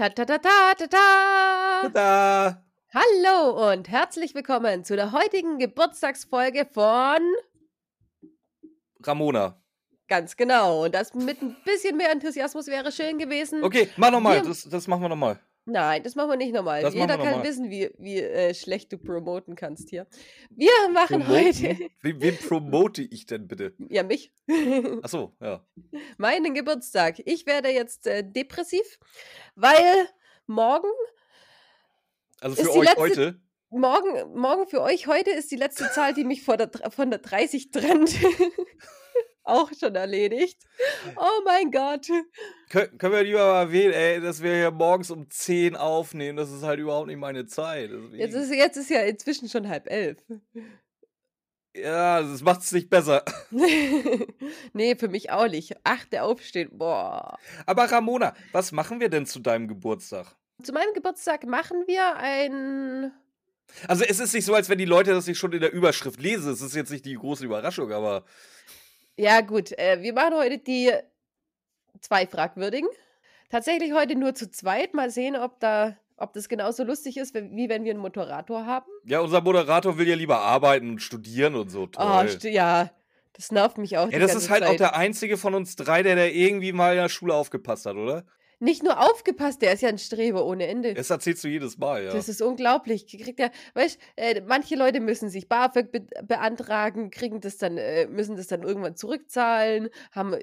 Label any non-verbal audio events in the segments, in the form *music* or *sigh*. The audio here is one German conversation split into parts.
Ta ta ta ta ta ta. Tada! Hallo und herzlich willkommen zu der heutigen Geburtstagsfolge von Ramona. ganz genau. Und das mit ein bisschen mehr Enthusiasmus wäre schön gewesen. Okay, mach nochmal. Das, das machen wir nochmal. Nein, das machen wir nicht nochmal. Das Jeder kann nochmal. wissen, wie, wie äh, schlecht du promoten kannst hier. Wir machen heute. Wen, wen promote ich denn bitte? Ja, mich. Achso, ja. Meinen Geburtstag. Ich werde jetzt äh, depressiv, weil morgen Also für euch letzte- heute. Morgen, morgen für euch heute ist die letzte Zahl, die mich vor der, von der 30 trennt. *laughs* Auch schon erledigt. Oh mein Gott. Kön können wir lieber mal erwähnen, ey, dass wir hier morgens um 10 aufnehmen. Das ist halt überhaupt nicht meine Zeit. Deswegen- Jetzt ist, jetzt ist ja inzwischen schon halb elf. ja, das macht es nicht besser. *laughs* nee, für mich auch nicht. Ach, der Aufstehen. Boah. Aber Ramona, was machen wir denn zu deinem Geburtstag? Zu meinem Geburtstag machen wir ein. Also es ist nicht so, als wenn die Leute das nicht schon in der Überschrift lesen. Es ist jetzt nicht die große Überraschung, aber Ja, gut. Äh, wir machen heute die zwei Fragwürdigen. Tatsächlich heute nur zu zweit. Mal sehen, ob, da, ob das genauso lustig ist, wie wenn wir einen Moderator haben. ja, unser Moderator will ja lieber arbeiten und studieren und so. Toll. Oh, ja. Das nervt mich auch. Ja, das ist halt auch Zeit. der einzige von uns drei, der da irgendwie mal in der Schule aufgepasst hat, oder? Nicht nur aufgepasst, der ist ja ein Streber ohne Ende. Das erzählst du jedes Mal, ja. Das ist unglaublich. Kriegt ja, weißt, äh, manche Leute müssen sich BAföG be beantragen, kriegen das dann, äh, müssen das dann irgendwann zurückzahlen, haben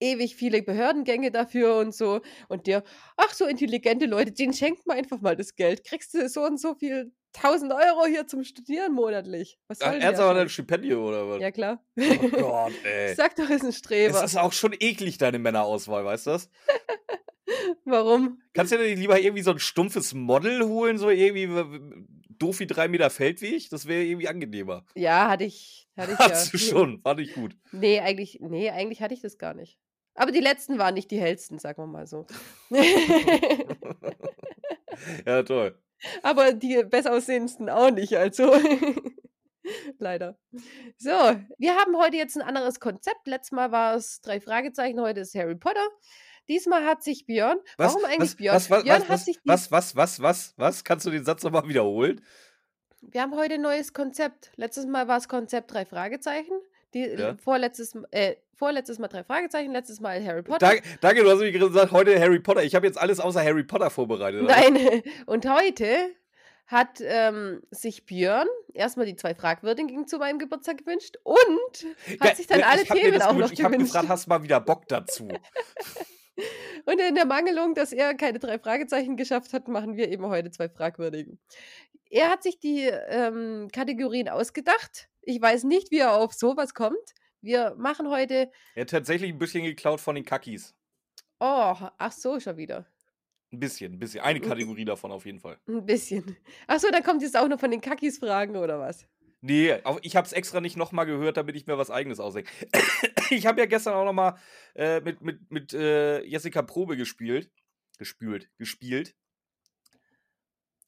ewig viele Behördengänge dafür und so. Und der, ach, so intelligente Leute, denen schenkt man einfach mal das Geld. Kriegst du so und so viel 1000 Euro hier zum Studieren monatlich. Was soll Ach, denn Ernst der aber ein? Stipendium oder was? Ja, klar. Oh Gott, *laughs* ey. Sag doch, ist ein Es Streber. ist auch schon eklig, deine Männerauswahl, weißt du das? *laughs* Warum? Kannst du dir nicht lieber irgendwie so ein stumpfes Model holen, so irgendwie doof wie drei Meter Feldweg? Das wäre irgendwie angenehmer. Ja, hatte ich. Hatte ich *laughs* Hast ja. du schon, fand ich gut. Nee, eigentlich, nee, eigentlich hatte ich das gar nicht. Aber die letzten waren nicht die hellsten, sagen wir mal so. Ja, toll. Aber die besser aussehendsten auch nicht, also. *laughs* Leider. So, wir haben heute jetzt ein anderes Konzept. Letztes Mal war es drei Fragezeichen, heute ist Harry Potter. Diesmal hat sich Björn. Was, warum eigentlich was, Björn? Was, was, Björn was, hat sich was, was, was, was, was? Kannst du den Satz nochmal wiederholen? Wir haben heute ein neues Konzept. Letztes Mal war es Konzept drei Fragezeichen. Die, Ja. vorletztes, äh, vorletztes Mal drei Fragezeichen, letztes Mal Harry Potter. Danke, danke, du hast mir gesagt, heute Harry Potter. Ich habe jetzt alles außer Harry Potter vorbereitet. Nein, *laughs* und heute hat ähm, sich Björn erstmal die zwei Fragwürdigen zu meinem Geburtstag gewünscht und hat Ge- sich dann alle hab mir Themen auch noch gewünscht. Ich habe gewünscht. gefragt, hast du mal wieder Bock dazu? *laughs* Und in der Mangelung, dass er keine drei Fragezeichen geschafft hat, machen wir eben heute zwei Fragwürdigen. Er hat sich die ähm, Kategorien ausgedacht. Ich weiß nicht, wie er auf sowas kommt. Wir machen heute. Er hat tatsächlich ein bisschen geklaut von den Kakis. Oh, ach so, schon wieder. Ein bisschen, ein bisschen. Eine Kategorie davon auf jeden Fall. Ein bisschen. Ach so, dann kommt jetzt auch noch von den Kakis Fragen oder was? Nee, ich habe es extra nicht nochmal gehört, damit ich mir was eigenes ausdenke. *coughs* Ich habe ja gestern auch nochmal äh, mit, mit, mit äh, Jessica Probe gespielt. Gespült, gespielt.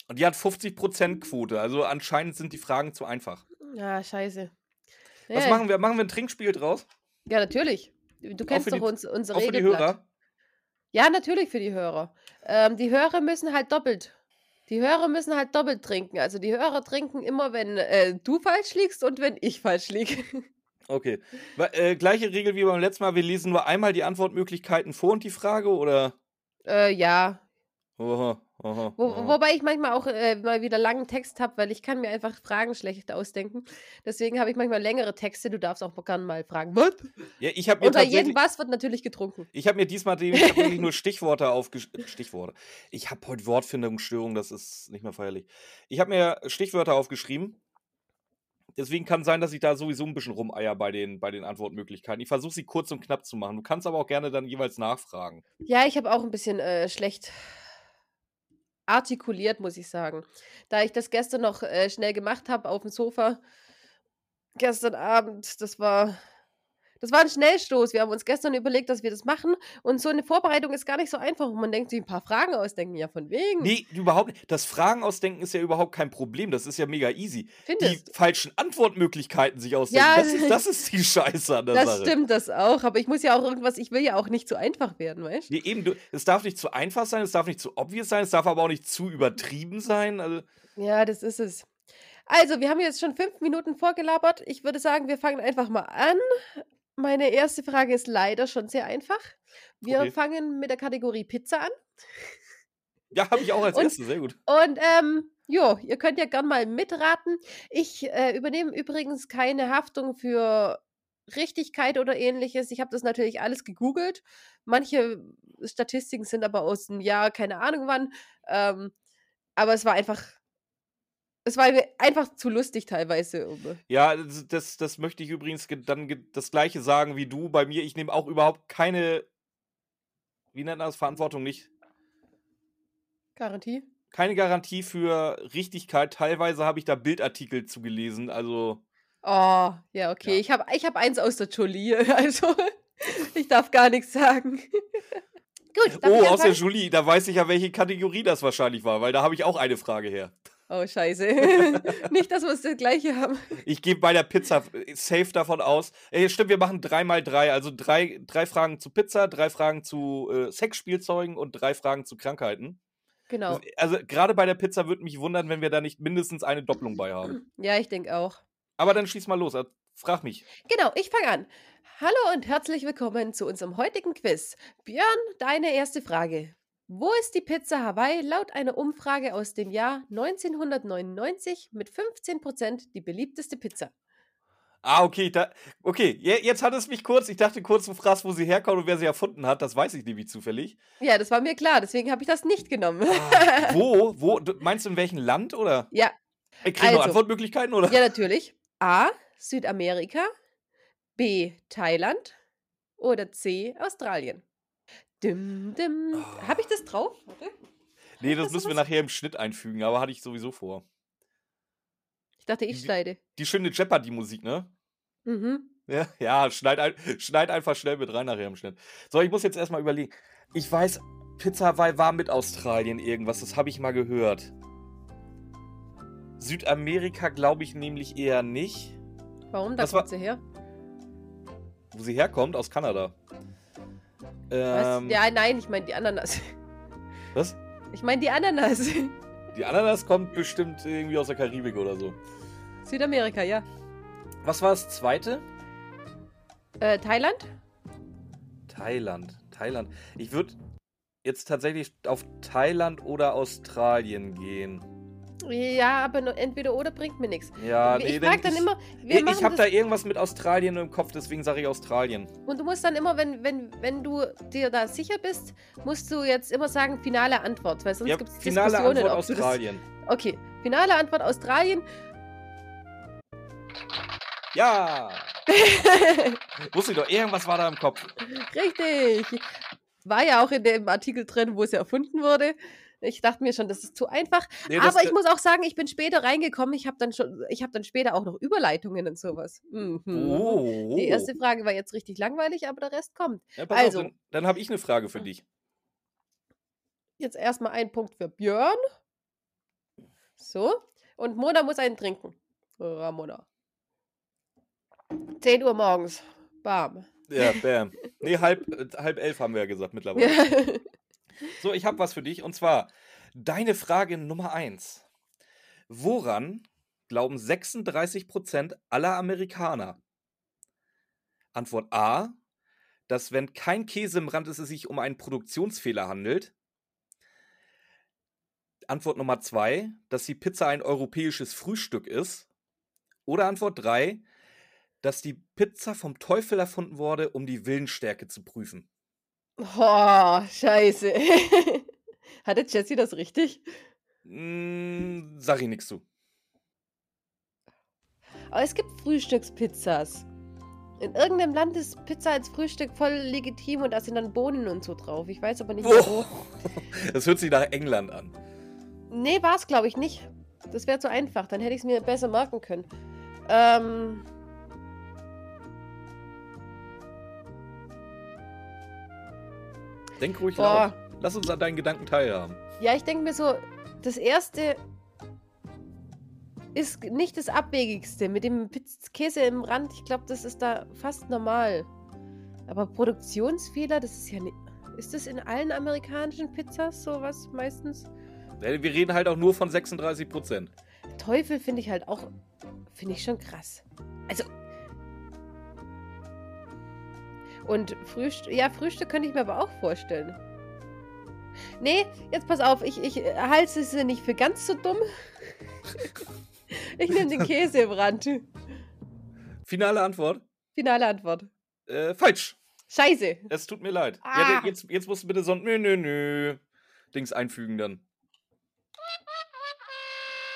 Und die hat 50% Quote. Also anscheinend sind die Fragen zu einfach. Ja, scheiße. Was Ja, machen wir? Machen wir ein Trinkspiel draus? Ja, natürlich. Du kennst doch die- uns, unser Auch für die. Hörer? Ja, natürlich für die Hörer. Ähm, die Hörer müssen halt doppelt. Die Hörer müssen halt doppelt trinken. Also die Hörer trinken immer, wenn äh, du falsch liegst und wenn ich falsch liege. *laughs* Okay. Äh, gleiche Regel wie beim letzten Mal. Wir lesen nur einmal die Antwortmöglichkeiten vor und die Frage, oder? äh, ja. Oha, oha, Wo, oha. wobei ich manchmal auch äh, mal wieder langen Text habe, weil ich kann mir einfach Fragen schlecht ausdenken. Deswegen habe ich manchmal längere Texte. Du darfst auch gerne mal fragen. Was? Ja, ich habe mir Und bei jedem was wird natürlich getrunken. Ich habe mir diesmal die- ich hab wirklich nur Stichworte aufgeschrieben. Stichworte. Ich habe heute Wortfindungsstörung, das ist nicht mehr feierlich. Ich habe mir Stichwörter aufgeschrieben. Deswegen kann sein, dass ich da sowieso ein bisschen rumeier bei den, bei den Antwortmöglichkeiten. Ich versuche sie kurz und knapp zu machen. Du kannst aber auch gerne dann jeweils nachfragen. Ja, ich habe auch ein bisschen äh, schlecht artikuliert, muss ich sagen. Da ich das gestern noch äh, schnell gemacht habe auf dem Sofa, gestern Abend, das war Das war ein Schnellstoß. Wir haben uns gestern überlegt, dass wir das machen. Und so eine Vorbereitung ist gar nicht so einfach. Und man denkt sich ein paar Fragen ausdenken. Ja, von wegen. Nee, überhaupt nicht. Das Fragen ausdenken ist ja überhaupt kein Problem. Das ist ja mega easy. Die Findest falschen Antwortmöglichkeiten sich ausdenken, Ja, das, ist, das ist die Scheiße an der Das Sache. stimmt, das auch. Aber ich muss ja auch irgendwas, ich will ja auch nicht zu einfach werden, weißt du? Nee, eben, du, es darf nicht zu einfach sein, es darf nicht zu obvious sein, es darf aber auch nicht zu übertrieben sein. Also, Ja, das ist es. Also, wir haben jetzt schon fünf Minuten vorgelabert. Ich würde sagen, wir fangen einfach mal an. Meine erste Frage ist leider schon sehr einfach. Wir Okay. fangen mit der Kategorie Pizza an. ja, habe ich auch als Und- erstes, sehr gut. Und ähm, jo, ihr könnt ja gern mal mitraten. Ich äh, übernehme übrigens keine Haftung für Richtigkeit oder ähnliches. Ich habe das natürlich alles gegoogelt. Manche Statistiken sind aber aus dem Jahr, keine Ahnung wann. Ähm, aber es war einfach, es war einfach zu lustig teilweise. um- Ja, das, das, das möchte ich übrigens ge- dann das gleiche sagen wie du bei mir. Ich nehme auch überhaupt keine, wie nennt man das, Verantwortung nicht. Garantie. Keine Garantie für Richtigkeit. Teilweise habe ich da Bildartikel zugelesen. Also, Oh, ja, okay. Ja. Ich habe ich hab eins aus der Jolie, *laughs* also ich darf gar nichts sagen. *laughs* Gut, oh, aus der? Julie, da weiß ich ja, welche Kategorie das wahrscheinlich war, weil da habe ich auch eine Frage her. Oh, scheiße. *laughs* *laughs* Nicht, dass wir es das gleiche haben. Ich gehe bei der Pizza äh, safe davon aus. Ey, stimmt, wir machen drei mal drei. Also drei, drei Fragen zu Pizza, drei Fragen zu äh, Sexspielzeugen und drei Fragen zu Krankheiten. Genau. Also gerade bei der Pizza würde mich wundern, wenn wir da nicht mindestens eine Doppelung bei haben. *clears throat* Ja, ich denke auch. Aber dann schieß mal los. äh, Frag mich. Genau, ich fange an. Hallo und herzlich willkommen zu unserem heutigen Quiz. Björn, deine erste Frage. Wo ist die Pizza Hawaii laut einer Umfrage aus dem Jahr 1999 mit 15% die beliebteste Pizza? Ah, okay. Da, okay, je- jetzt hat es mich kurz. Ich dachte kurz, du fragst, wo sie herkommt und wer sie erfunden hat. Das weiß ich nämlich zufällig. Ja, das war mir klar, deswegen habe ich das nicht genommen. Ah, *laughs* wo? Wo? Du- Meinst du in welchem Land oder? Ja, Ich kriege noch Also. Antwortmöglichkeiten oder? ja, natürlich. A. Südamerika. B. Thailand. Oder C. Australien. Dim, dim. Oh. Habe ich das drauf? Warte. Nee, das du müssen wir nachher im Schnitt einfügen, aber hatte ich sowieso vor. Ich dachte, ich Die- schneide. Die schöne Jeopardy-Musik, ne? Mhm. Ja, *laughs* ja schneid, ein, schneid einfach schnell mit rein nachher im Schnitt. So, ich muss jetzt erstmal überlegen. Ich weiß, Pizza Hawaii war mit Australien irgendwas, das habe ich mal gehört. Südamerika glaube ich nämlich eher nicht. Warum? Da war- kommt sie her. Wo sie herkommt, aus Kanada. Ähm, Ja, nein, ich meine die Ananas. *laughs* Was? Ich meine die Ananas. Die Ananas kommt bestimmt irgendwie aus der Karibik oder so. Südamerika, ja. Was war das zweite? Äh, Thailand? Thailand. Thailand. Ich würde jetzt tatsächlich auf Thailand oder Australien gehen. Ja, aber nur entweder oder bringt mir nichts. Ja, ich nee, frage denn dann ich, immer, wir ich, ich habe da irgendwas mit Australien im Kopf, deswegen sage ich Australien. und du musst dann immer, wenn, wenn, wenn du dir da sicher bist, musst du jetzt immer sagen, finale Antwort, weil sonst Ja, gibt es finale Diskussionen, Antwort ob du das... Australien. Okay, finale Antwort Australien. Ja! *laughs* Wusste ich doch, irgendwas war da im Kopf. Richtig. War ja auch in dem Artikel drin, wo es ja erfunden wurde. Ich dachte mir schon, das ist zu einfach. Nee, das, Aber ich muss auch sagen, ich bin später reingekommen. Ich habe dann schon, ich habe dann später auch noch Überleitungen und sowas. Mhm. oh. Die erste Frage war jetzt richtig langweilig, aber der Rest kommt. ja, also- auf, dann, dann habe ich eine Frage für dich. Jetzt erstmal ein Punkt für Björn. So. Und Mona muss einen trinken. Ramona. 10 Uhr morgens. Bam. Ja, bam. *laughs* Nee, halb, äh, halb elf haben wir ja gesagt mittlerweile. *laughs* So, ich habe was für dich und zwar deine Frage Nummer eins. Woran glauben 36% aller Amerikaner? Antwort A, dass wenn kein Käse im Rand ist, es sich um einen Produktionsfehler handelt. Antwort Nummer zwei, dass die Pizza ein europäisches Frühstück ist. Oder Antwort drei, dass die Pizza vom Teufel erfunden wurde, um die Willensstärke zu prüfen. Oh, scheiße. *laughs* Hatte Jessie das richtig? Mm, sag ich nichts zu. Aber es gibt Frühstückspizzas. In irgendeinem Land ist Pizza als Frühstück voll legitim und da sind dann Bohnen und so drauf. Ich weiß aber nicht mehr wo. *laughs* Das hört sich nach England an. Nee, war es glaube ich nicht. Das wäre zu einfach. Dann hätte ich es mir besser merken können. Ähm. Denk ruhig Boah. laut. Lass uns an deinen Gedanken teilhaben. Ja, ich denke mir so, das erste ist nicht das Abwegigste. Mit dem Käse im Rand, ich glaube, das ist da fast normal. Aber Produktionsfehler, das ist ja nicht. Ist das in allen amerikanischen Pizzas sowas meistens? Äh, Wir reden halt auch nur von 36 Prozent. Teufel finde ich halt auch, finde ich schon krass. Also. Und Frühstück, ja, Frühstück könnte ich mir aber auch vorstellen. Nee, jetzt pass auf, ich, ich halte es nicht für ganz so dumm. ich nehme den *laughs* Käse im Rand. Finale Antwort. Finale Antwort. Äh, falsch. Scheiße. Es tut mir leid. Ah. Ja, jetzt, jetzt musst du bitte so ein Nö, nö, nö. Dings einfügen dann.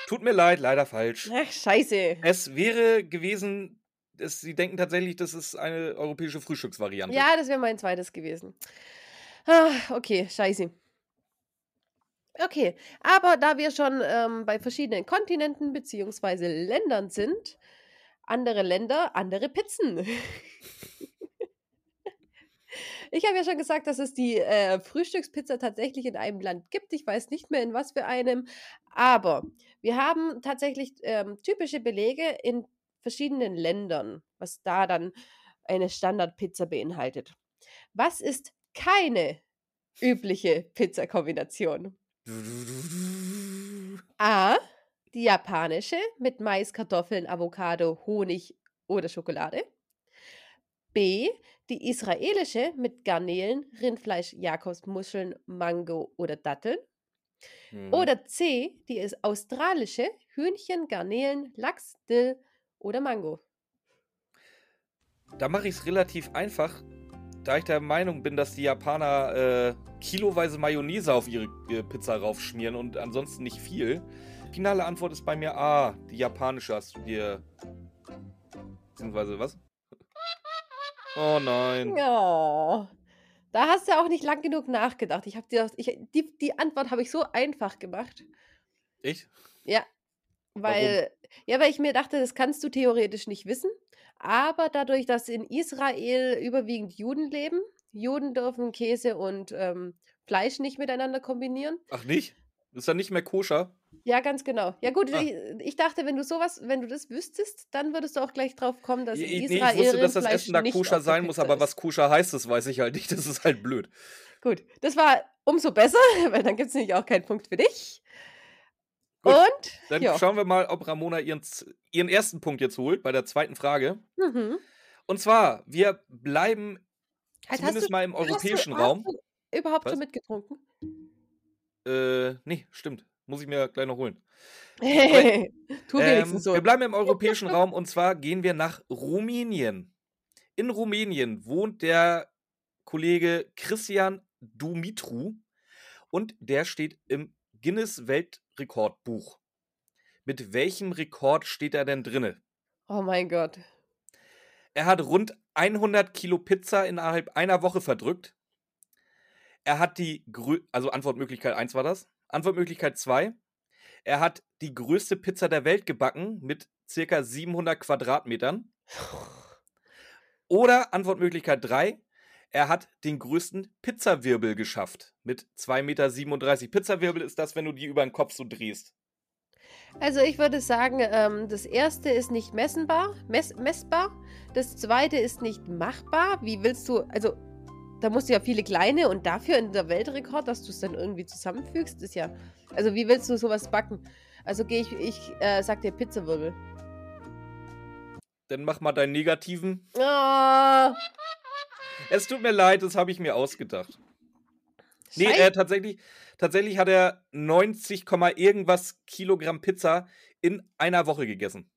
Tut mir leid, leider falsch. Ach, scheiße. Es wäre gewesen, es, sie denken tatsächlich, das ist eine europäische Frühstücksvariante. Ja, das wäre mein zweites gewesen. Ah, okay, scheiße. Okay, aber da wir schon ähm, bei verschiedenen Kontinenten bzw. Ländern sind, andere Länder, andere Pizzen. *laughs* ich habe ja schon gesagt, dass es die äh, Frühstückspizza tatsächlich in einem Land gibt. Ich weiß nicht mehr in was für einem, aber wir haben tatsächlich ähm, typische Belege in verschiedenen Ländern, was da dann eine Standardpizza beinhaltet. Was ist keine übliche Pizzakombination? *laughs* A. Die japanische mit Mais, Kartoffeln, Avocado, Honig oder Schokolade. B. Die israelische mit Garnelen, Rindfleisch, Jakobsmuscheln, Mango oder Datteln. Mhm. Oder C. Die australische Hühnchen, Garnelen, Lachs, Dill oder Mango. Da mache ich es relativ einfach, da ich der Meinung bin, dass die Japaner äh, kiloweise Mayonnaise auf ihre äh, Pizza raufschmieren und ansonsten nicht viel. Finale Antwort ist bei mir A. Die japanische hast du dir. Beziehungsweise was? Oh nein. Oh, da hast du auch nicht lang genug nachgedacht. Ich habe dir ich, die, die Antwort habe ich so einfach gemacht. Ich? Ja, weil ja, weil ich mir dachte, das kannst du theoretisch nicht wissen, aber dadurch, dass in Israel überwiegend Juden leben, Juden dürfen Käse und ähm, Fleisch nicht miteinander kombinieren. Ach nicht? Ist dann nicht mehr koscher? Ja, ganz genau. Ja gut, Ah. ich, ich dachte, wenn du sowas, wenn du das wüsstest, dann würdest du auch gleich drauf kommen, dass Ich, in nee, Israel ich wusste, dass das Rindfleisch Essen da nicht koscher sein muss, aber ist. was koscher heißt, das weiß ich halt nicht. Das ist halt blöd. Gut, das war umso besser, *laughs* weil dann gibt es nämlich auch keinen Punkt für dich. Gut, Und Dann ja. schauen wir mal, ob Ramona ihren, ihren ersten Punkt jetzt holt bei der zweiten Frage. Mhm. Und zwar, wir bleiben Halt, zumindest du- mal im hast du- europäischen hast Raum. du überhaupt Was? schon mitgetrunken? Äh, nee, stimmt. Muss ich mir gleich noch holen. *laughs* tu Ähm, so. Wir bleiben im europäischen *laughs* Raum und zwar gehen wir nach Rumänien. In Rumänien wohnt der Kollege Christian Dumitru und der steht im Guinness Weltrekordbuch. Mit welchem Rekord steht er denn drinne? Oh mein Gott. Er hat rund 100 Kilo Pizza innerhalb einer Woche verdrückt. Er hat die, grö also Antwortmöglichkeit 1 war das. Antwortmöglichkeit 2. Er hat die größte Pizza der Welt gebacken mit circa 700 Quadratmetern. *laughs* Oder Antwortmöglichkeit 3. Er hat den größten Pizzawirbel geschafft mit 2,37 Meter. Pizzawirbel ist das, wenn du die über den Kopf so drehst. Also ich würde sagen, ähm, das erste ist nicht messenbar, mess messbar. Das zweite ist nicht machbar. Wie willst du, also da musst du ja viele kleine und dafür in der Weltrekord, dass du es dann irgendwie zusammenfügst, ist ja, also wie willst du sowas backen? Also gehe ich, ich äh, sag dir Pizzawirbel. Dann mach mal deinen negativen. Oh, Es tut mir leid, das habe ich mir ausgedacht. Nee, äh, tatsächlich, tatsächlich hat er 90, Komma irgendwas Kilogramm Pizza in einer Woche gegessen.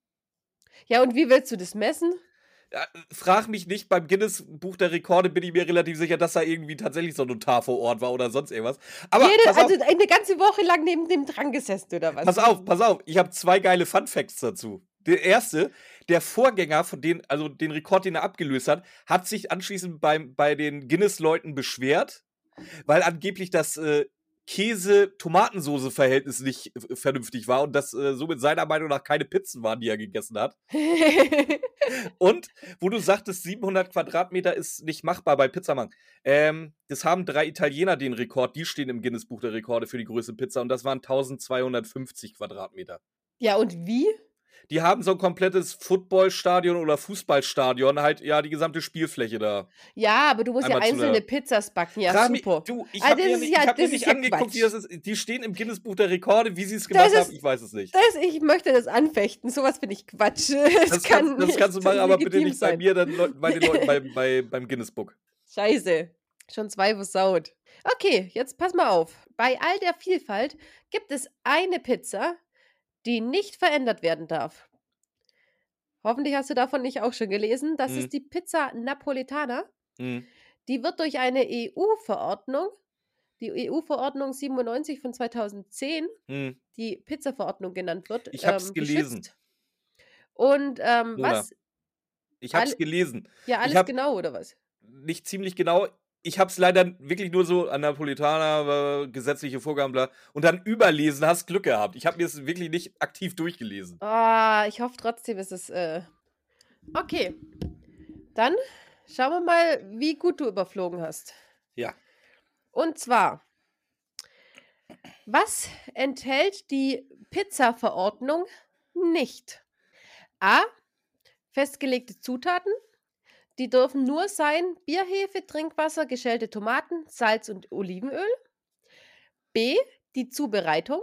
Ja, und wie willst du das messen? Ja, frag mich nicht, beim Guinness Buch der Rekorde bin ich mir relativ sicher, dass da irgendwie tatsächlich so ein Notar vor Ort war oder sonst irgendwas. Aber Jede, auf, also eine ganze Woche lang neben dem dran gesessen oder was? pass auf, pass auf, ich habe zwei geile Fun Facts dazu. Der erste, der Vorgänger von den, also den Rekord, den er abgelöst hat, hat sich anschließend beim, bei den Guinness-Leuten beschwert, weil angeblich das äh, Käse-Tomatensoße-Verhältnis nicht äh, vernünftig war und das äh, somit seiner Meinung nach keine Pizzen waren, die er gegessen hat. *laughs* und wo du sagtest, 700 Quadratmeter ist nicht machbar bei Pizzamann. Ähm, das haben drei Italiener den Rekord. Die stehen im Guinness-Buch der Rekorde für die größte Pizza und das waren 1250 Quadratmeter. Ja, und wie? Die haben so ein komplettes Footballstadion oder Fußballstadion, halt ja die gesamte Spielfläche da. Ja, aber du musst ja einzelne Pizzas backen, ja Frag super. Mich, du, ich Also habe mir, nicht- ja- ich hab mir nicht angeguckt, Quatsch. wie das ist. Die stehen im Guinness-Buch der Rekorde, wie sie es gemacht ist- haben, ich weiß es nicht. Das, ich möchte das anfechten. Sowas finde ich Quatsch. *laughs* Das, Das, kann kannst, das kannst du machen, aber bitte nicht bei sein. mir, dann bei den Leuten bei, *laughs* bei, beim Guinness-Book. Scheiße. Schon zwei versaut. Okay, jetzt pass mal auf. Bei all der Vielfalt gibt es eine Pizza, die nicht verändert werden darf. Hoffentlich hast du davon nicht auch schon gelesen. Das Mhm. ist die Pizza Napoletana. Hm. Die wird durch eine EU-Verordnung, die EU-Verordnung 97 von 2010, Hm. die Pizza-Verordnung genannt wird, Ich hab's gelesen. geschützt. Und ähm, was? Ich habe es gelesen. Ja, alles hab- genau, oder was? Nicht ziemlich genau. Ich habe es leider wirklich nur so an Napolitaner, äh, gesetzliche Vorgaben, bla. Und dann überlesen, hast Glück gehabt. Ich habe mir es wirklich nicht aktiv durchgelesen. Ah, ich hoffe trotzdem, ist es. Äh... Okay. Dann schauen wir mal, wie gut du überflogen hast. Ja. Und zwar, was enthält die Pizza-Verordnung nicht? A. Festgelegte Zutaten. Die dürfen nur sein Bierhefe, Trinkwasser, geschälte Tomaten, Salz und Olivenöl. B. Die Zubereitung.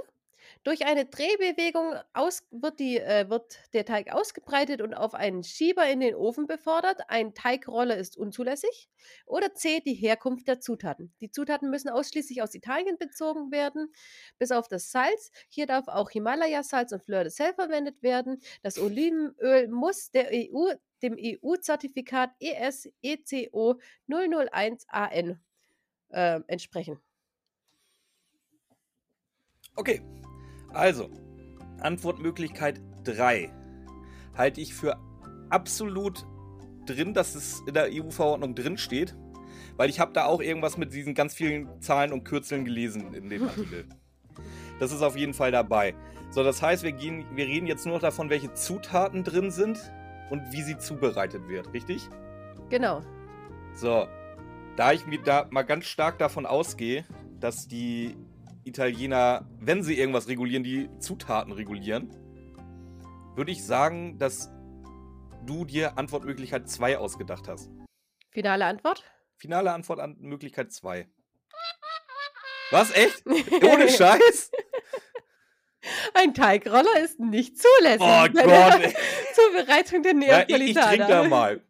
Durch eine Drehbewegung aus, wird, die, äh, wird der Teig ausgebreitet und auf einen Schieber in den Ofen befördert. Ein Teigroller ist unzulässig. Oder C. Die Herkunft der Zutaten. Die Zutaten müssen ausschließlich aus Italien bezogen werden, bis auf das Salz. Hier darf auch Himalaya-Salz und Fleur de Sel verwendet werden. Das Olivenöl muss der EU, dem EU-Zertifikat E ES ECO 001 AN äh, entsprechen. Okay. Also, Antwortmöglichkeit 3 halte ich für absolut drin, dass es in der EU-Verordnung drin steht, weil ich habe da auch irgendwas mit diesen ganz vielen Zahlen und Kürzeln gelesen in dem *laughs* Artikel. Das ist auf jeden Fall dabei. So, das heißt, wir, gehen, wir reden jetzt nur noch davon, welche Zutaten drin sind und wie sie zubereitet wird, richtig? Genau. So, da ich mir da mal ganz stark davon ausgehe, dass die Italiener, wenn sie irgendwas regulieren, die Zutaten regulieren, würde ich sagen, dass du dir Antwortmöglichkeit 2 ausgedacht hast. Finale Antwort? Finale Antwort an Möglichkeit 2. Was? Echt? *laughs* Ohne Scheiß? Ein Teigroller ist nicht zulässig. Oh Gott, *laughs* ey. Zubereitung der Ja, ich, ich Neapolitaner. trinke da mal.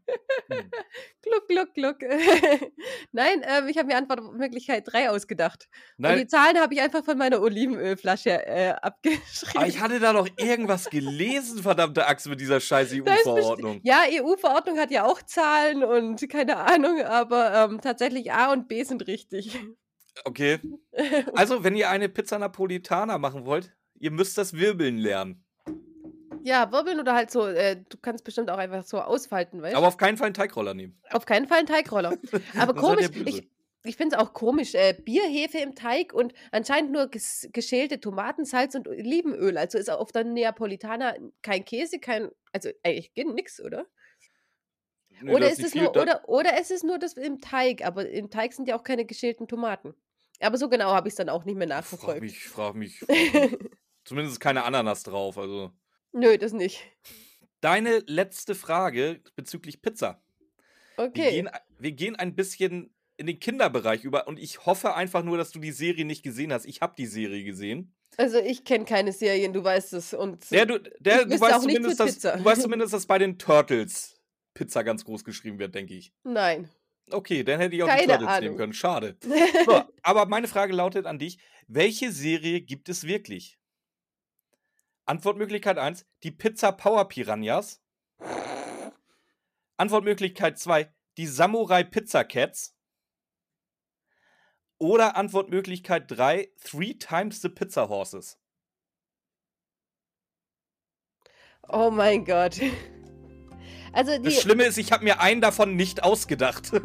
*laughs* Gluck, gluck, gluck. *laughs* Nein, ähm, ich habe mir Antwortmöglichkeit 3 ausgedacht. Und die Nein, Zahlen habe ich einfach von meiner Olivenölflasche äh, abgeschrieben. aber ich hatte da doch irgendwas gelesen, verdammte Axt, mit dieser scheiß *laughs* EU-Verordnung. Ja, EU-Verordnung hat ja auch Zahlen und keine Ahnung, aber ähm, tatsächlich A und B sind richtig. Okay. *laughs* Also, wenn ihr eine Pizza Napolitana machen wollt, ihr müsst das Wirbeln lernen. Ja, wirbeln oder halt so, äh, du kannst bestimmt auch einfach so ausfalten, weißt du? Aber auf keinen Fall einen Teigroller nehmen. Auf keinen Fall ein Teigroller. *laughs* Aber seid komisch, ich, ich finde es auch komisch. Äh, Bierhefe im Teig und anscheinend nur ges geschälte Tomaten, Salz und Olivenöl. Also ist auf der Neapolitaner kein Käse, kein. Also eigentlich nix, oder? Nö, oder ist viel- nur, oder, oder ist es nur das im Teig, aber im Teig sind ja auch keine geschälten Tomaten. Aber so genau habe ich es dann auch nicht mehr Frag nachverfolgt. mich, frag mich. Frag mich. *laughs* Zumindest ist keine Ananas drauf. Also. Nö, das nicht. Deine letzte Frage bezüglich Pizza. Wir, Okay. gehen, wir gehen ein bisschen in den Kinderbereich über und ich hoffe einfach nur, dass du die Serie nicht gesehen hast. Ich habe die Serie gesehen. Also ich kenne keine Serien, du weißt es. Und Der, du, der, du, weißt zumindest, dass, du weißt zumindest, dass bei den Turtles Pizza ganz groß geschrieben wird, denke ich. nein. Okay, dann hätte ich auch die Keine Turtles nehmen Ahnung. können. Schade. *laughs* So, aber meine Frage lautet an dich: Welche Serie gibt es wirklich? Antwortmöglichkeit 1: Die Pizza Power Piranhas. Antwortmöglichkeit 2: Die Samurai Pizza Cats. Oder Antwortmöglichkeit 3: Three Times the Pizza Horses. oh mein Gott. Also die. Das Schlimme ist, ich habe mir einen davon nicht ausgedacht. *laughs*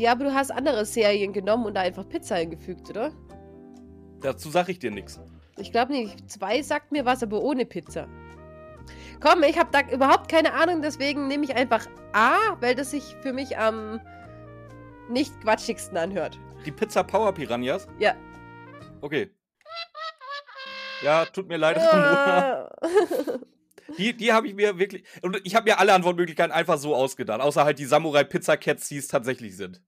Ja, aber du hast andere Serien genommen und da einfach Pizza eingefügt, oder? Dazu sag ich dir nichts. Ich glaube nicht. Zwei sagt mir was, aber ohne Pizza. Komm, ich habe da überhaupt keine Ahnung, deswegen nehme ich einfach A, weil das sich für mich am nicht quatschigsten anhört. Die Pizza Power Piranhas? Ja. Okay. Ja, tut mir leid, Ramona. Ah. *laughs* Die, die habe ich mir wirklich. Und ich habe mir alle Antwortmöglichkeiten einfach so ausgedacht. Außer halt die Samurai Pizza Cats, die es tatsächlich sind.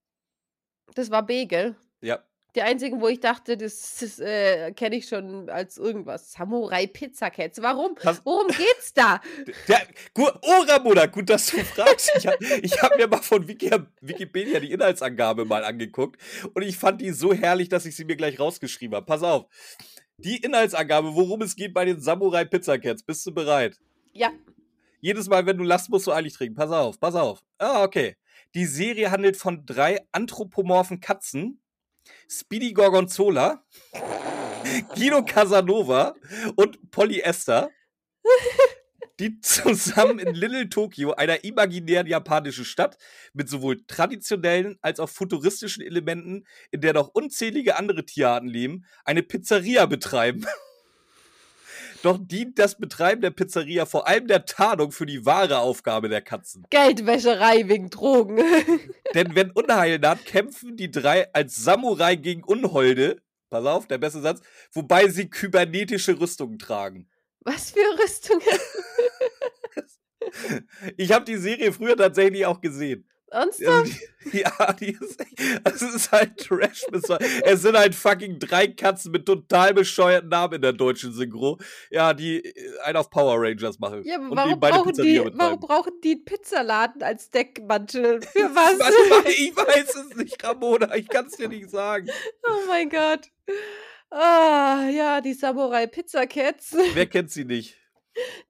Das war B, gell? Ja. Die einzigen, wo ich dachte, das, das äh, kenne ich schon als irgendwas. Samurai Pizza Cats. Warum? Das- Worum geht's da? *laughs* Der, gut, oh, Ramona, gut, dass du fragst. Ich habe hab mir mal von Wiki, Wikipedia die Inhaltsangabe mal angeguckt und ich fand die so herrlich, dass ich sie mir gleich rausgeschrieben habe. Pass auf. Die Inhaltsangabe, worum es geht bei den Samurai Pizza Cats. Bist du bereit? Ja. Jedes Mal, wenn du lachst, musst du eilig trinken. Pass auf, pass auf. Ah, okay. Die Serie handelt von drei anthropomorphen Katzen. Speedy Gorgonzola, *laughs* Guido Casanova und Polly Esther, die zusammen in Little Tokyo, einer imaginären japanischen Stadt, mit sowohl traditionellen als auch futuristischen Elementen, in der noch unzählige andere Tierarten leben, eine Pizzeria betreiben. Doch dient das Betreiben der Pizzeria vor allem der Tarnung für die wahre Aufgabe der Katzen. Geldwäscherei wegen Drogen. *laughs* Denn wenn Unheil naht, kämpfen die drei als Samurai gegen Unholde. Pass auf, der beste Satz. Wobei sie kybernetische Rüstungen tragen. Was für Rüstungen? *laughs* Ich habe die Serie früher tatsächlich auch gesehen. Ernsthaft? Also *laughs* die, ja, die ist, das ist halt Trash. Es sind halt fucking drei Katzen mit total bescheuerten Namen in der deutschen Synchro. Ja, die äh, einen auf Power Rangers machen. Ja, aber und warum brauchen, die, warum brauchen die einen Pizzaladen als Deckmantel? Für *laughs* was? Was? Ich weiß es nicht, Ramona. Ich kann es dir nicht sagen. *laughs* Oh mein Gott. Ah, ja, die Samurai Pizza Cats, Wer kennt sie nicht?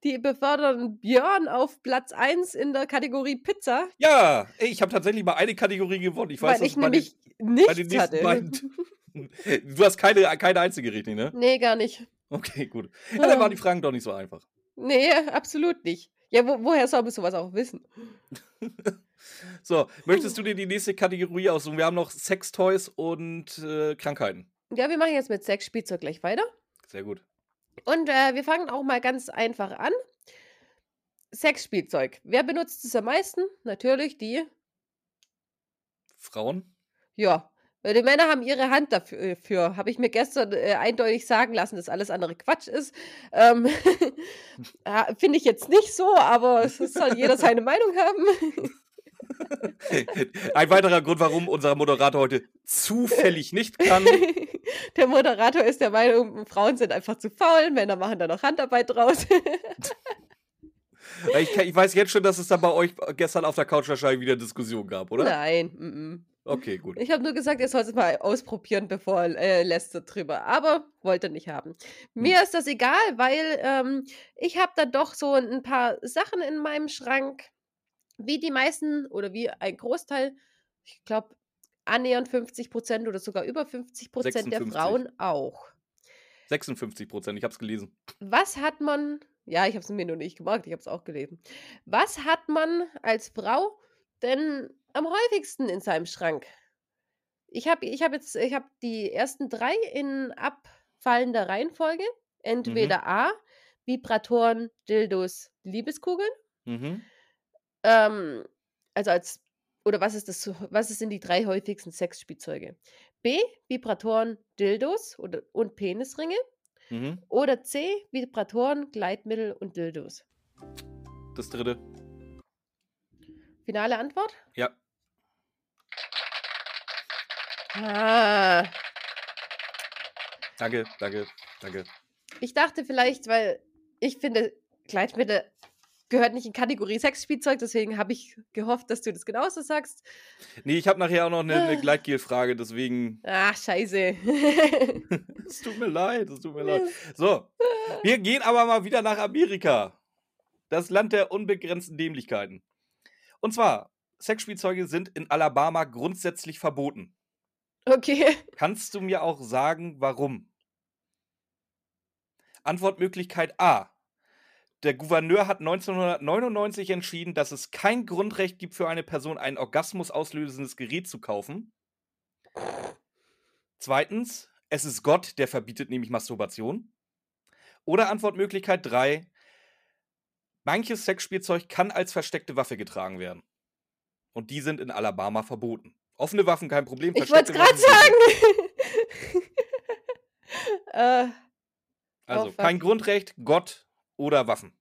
Die befördern Björn auf Platz 1 in der Kategorie Pizza, Ja, ich habe tatsächlich mal eine Kategorie gewonnen. Ich weiß, weil dass ich nämlich den nichts hatte. beiden. *laughs* Du hast keine, keine einzige richtig, ne? Nee, gar nicht. Okay, gut. Ja, dann waren die Fragen doch nicht so einfach. Nee, absolut nicht. Ja, wo, woher soll man sowas auch wissen? *laughs* So, möchtest du dir die nächste Kategorie aussuchen? Wir haben noch Sextoys und äh, Krankheiten. Ja, wir machen jetzt mit Sexspielzeug gleich weiter. Sehr gut. Und äh, wir fangen auch mal ganz einfach an. Sexspielzeug. Wer benutzt es am meisten? Natürlich die, Frauen? ja. Weil die Männer haben ihre Hand dafür, äh, habe ich mir gestern äh, eindeutig sagen lassen, dass alles andere Quatsch ist. Ähm, ja, *laughs* *laughs* Finde ich jetzt nicht so, aber es soll jeder seine Meinung haben. *laughs* *laughs* Ein weiterer Grund, warum unser Moderator heute zufällig nicht kann. *laughs* Der Moderator ist der Meinung, Frauen sind einfach zu faul, Männer machen da noch Handarbeit draus. *laughs* Ich, ich weiß jetzt schon, dass es da bei euch gestern auf der Couch wahrscheinlich wieder Diskussion gab, oder? Nein, mm, mm. Okay, gut. ich habe nur gesagt, er soll es mal ausprobieren, bevor er äh, lästert drüber. Aber wollte er nicht haben. Mir ist das egal, weil ähm, ich habe da doch so ein paar Sachen in meinem Schrank, wie die meisten oder wie ein Großteil, ich glaube annähernd 50 Prozent oder sogar über 50 Prozent der 56. Frauen auch. 56 Prozent, ich hab's gelesen. Was hat man, ja, ich habe es mir nur nicht gemerkt, ich habe es auch gelesen. Was hat man als Frau denn am häufigsten in seinem Schrank? Ich habe ich hab jetzt, ich habe die ersten drei in abfallender Reihenfolge. Entweder A, Vibratoren, Dildos, Liebeskugeln. Mhm. Ähm, also als, oder was ist das, was sind die drei häufigsten Sexspielzeuge? B, Vibratoren, Dildos oder, und Penisringe. Mhm. Oder C, Vibratoren, Gleitmittel und Dildos. Das dritte. Finale Antwort? Ja. Ah, Danke, danke, danke. ich dachte vielleicht, weil ich finde, Gleitmittel gehört nicht in Kategorie Sexspielzeug, deswegen habe ich gehofft, dass du das genauso sagst. Nee, ich habe nachher auch noch eine, eine Gleitgel-Frage, deswegen. Ach, scheiße. *laughs* Es tut mir leid, es tut mir leid. So, wir gehen aber mal wieder nach Amerika. Das Land der unbegrenzten Dämlichkeiten. Und zwar, Sexspielzeuge sind in Alabama grundsätzlich verboten. okay. *laughs* Kannst du mir auch sagen, warum? Antwortmöglichkeit A. der Gouverneur hat 1999 entschieden, dass es kein Grundrecht gibt für eine Person, ein Orgasmus auslösendes Gerät zu kaufen. Zweitens, es ist Gott, der verbietet nämlich Masturbation. Oder Antwortmöglichkeit 3, manches Sexspielzeug kann als versteckte Waffe getragen werden. Und die sind in Alabama verboten. Offene Waffen kein Problem. Ich wollte es gerade sagen. *laughs* äh, Also Oh, kein Grundrecht, Gott oder Waffen.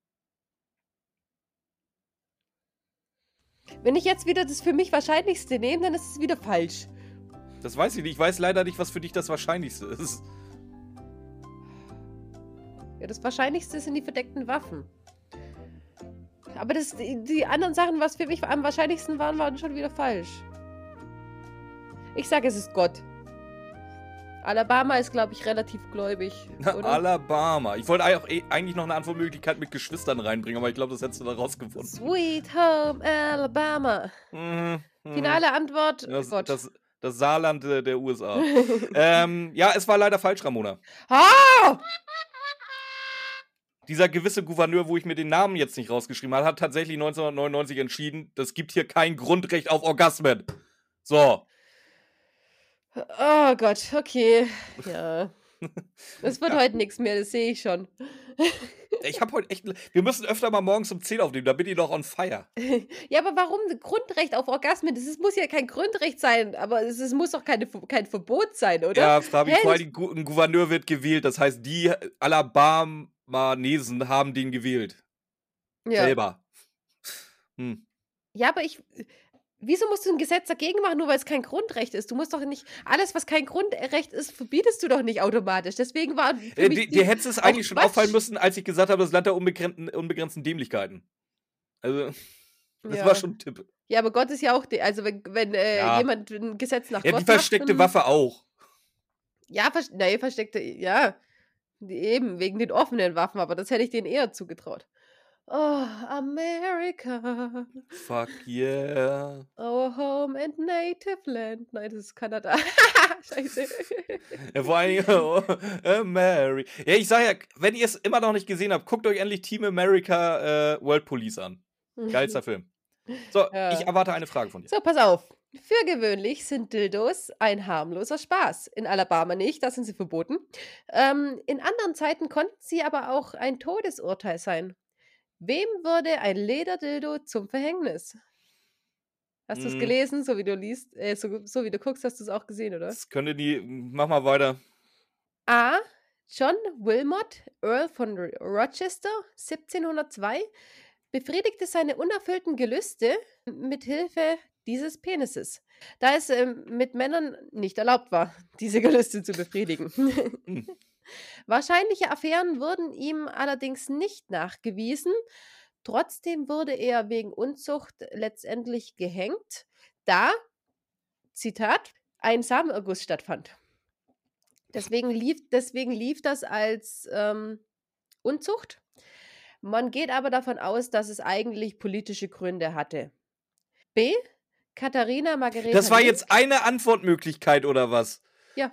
wenn ich jetzt wieder das für mich Wahrscheinlichste nehme, dann ist es wieder falsch. Das weiß ich nicht. Ich weiß leider nicht, was für dich das Wahrscheinlichste ist. Ja, das Wahrscheinlichste sind die verdeckten Waffen. Aber das, die, die anderen Sachen, was für mich am wahrscheinlichsten waren, waren schon wieder falsch. Ich sage, es ist Gott. Alabama ist, glaube ich, relativ gläubig. Oder? Alabama. Ich wollte auch eh- eigentlich noch eine Antwortmöglichkeit mit Geschwistern reinbringen, aber ich glaube, das hättest du da rausgefunden. Sweet Home Alabama. Mhm, mhm. Finale Antwort: Das, Gott. das, das Saarland äh, der USA. *laughs* ähm, ja, es war leider falsch, Ramona. ah! Dieser gewisse Gouverneur, wo ich mir den Namen jetzt nicht rausgeschrieben habe, hat tatsächlich 1999 entschieden, es gibt hier kein Grundrecht auf Orgasmen. So. Oh Gott, okay. Ja. *laughs* Es wird heute nichts mehr, das sehe ich schon. Ich habe heute echt. Wir müssen öfter mal morgens um 10 aufnehmen, da bin ich doch on fire. *laughs* Ja, aber warum Grundrecht auf Orgasmen? Das ist, muss ja kein Grundrecht sein, aber es, es muss doch keine, kein Verbot sein, oder? Ja, Fabi, vor das- allem ein Gouverneur wird gewählt. Das heißt, die Alabamanesen haben den gewählt. ja. Selber. Hm. Ja, aber ich. Wieso musst du ein Gesetz dagegen machen, nur weil es kein Grundrecht ist? Du musst doch nicht. Alles, was kein Grundrecht ist, verbietest du doch nicht automatisch. Deswegen war. Äh, die- dir hätte es eigentlich schon Quatsch. auffallen müssen, als ich gesagt habe, das Land der unbegrenzten, unbegrenzten Dämlichkeiten. Also, *laughs* das ja. war schon ein Tipp. ja, aber Gott ist ja auch. Also, wenn, wenn äh, Ja. jemand ein Gesetz nach Ja, Gott die versteckte macht, Waffe auch. Ja, vers nee, versteckte. Ja. Eben, wegen den offenen Waffen, aber das hätte ich denen eher zugetraut. Oh, America, Fuck yeah. our home and native land. Nein, das ist Kanada. *laughs* Scheiße. Ja, vor allem, oh, Mary. Ja, ich sag ja, wenn ihr es immer noch nicht gesehen habt, guckt euch endlich Team America äh, World Police an. Geilster *laughs* Film. So, Ja. ich erwarte eine Frage von dir. So, pass auf. Für gewöhnlich sind Dildos ein harmloser Spaß. In Alabama nicht, da sind sie verboten. Ähm, in anderen Zeiten konnten sie aber auch ein Todesurteil sein. Wem wurde ein Lederdildo zum Verhängnis? Hast du es Mm. gelesen, so wie du liest, äh, so, so wie du guckst, hast du es auch gesehen, oder? Das könnte die. Mach mal weiter. A. John Wilmot, Earl von Ro- Rochester, 1702, befriedigte seine unerfüllten Gelüste mit Hilfe dieses Penises, da es ähm, mit Männern nicht erlaubt war, *laughs* diese Gelüste zu befriedigen. *laughs* Wahrscheinliche Affären wurden ihm allerdings nicht nachgewiesen. Trotzdem wurde er wegen Unzucht letztendlich gehängt, da, Zitat, ein Samenerguss stattfand. Deswegen lief, deswegen lief das als ähm, Unzucht. Man geht aber davon aus, dass es eigentlich politische Gründe hatte. B. Katharina Margareta. Das war jetzt eine Antwortmöglichkeit oder was? Ja.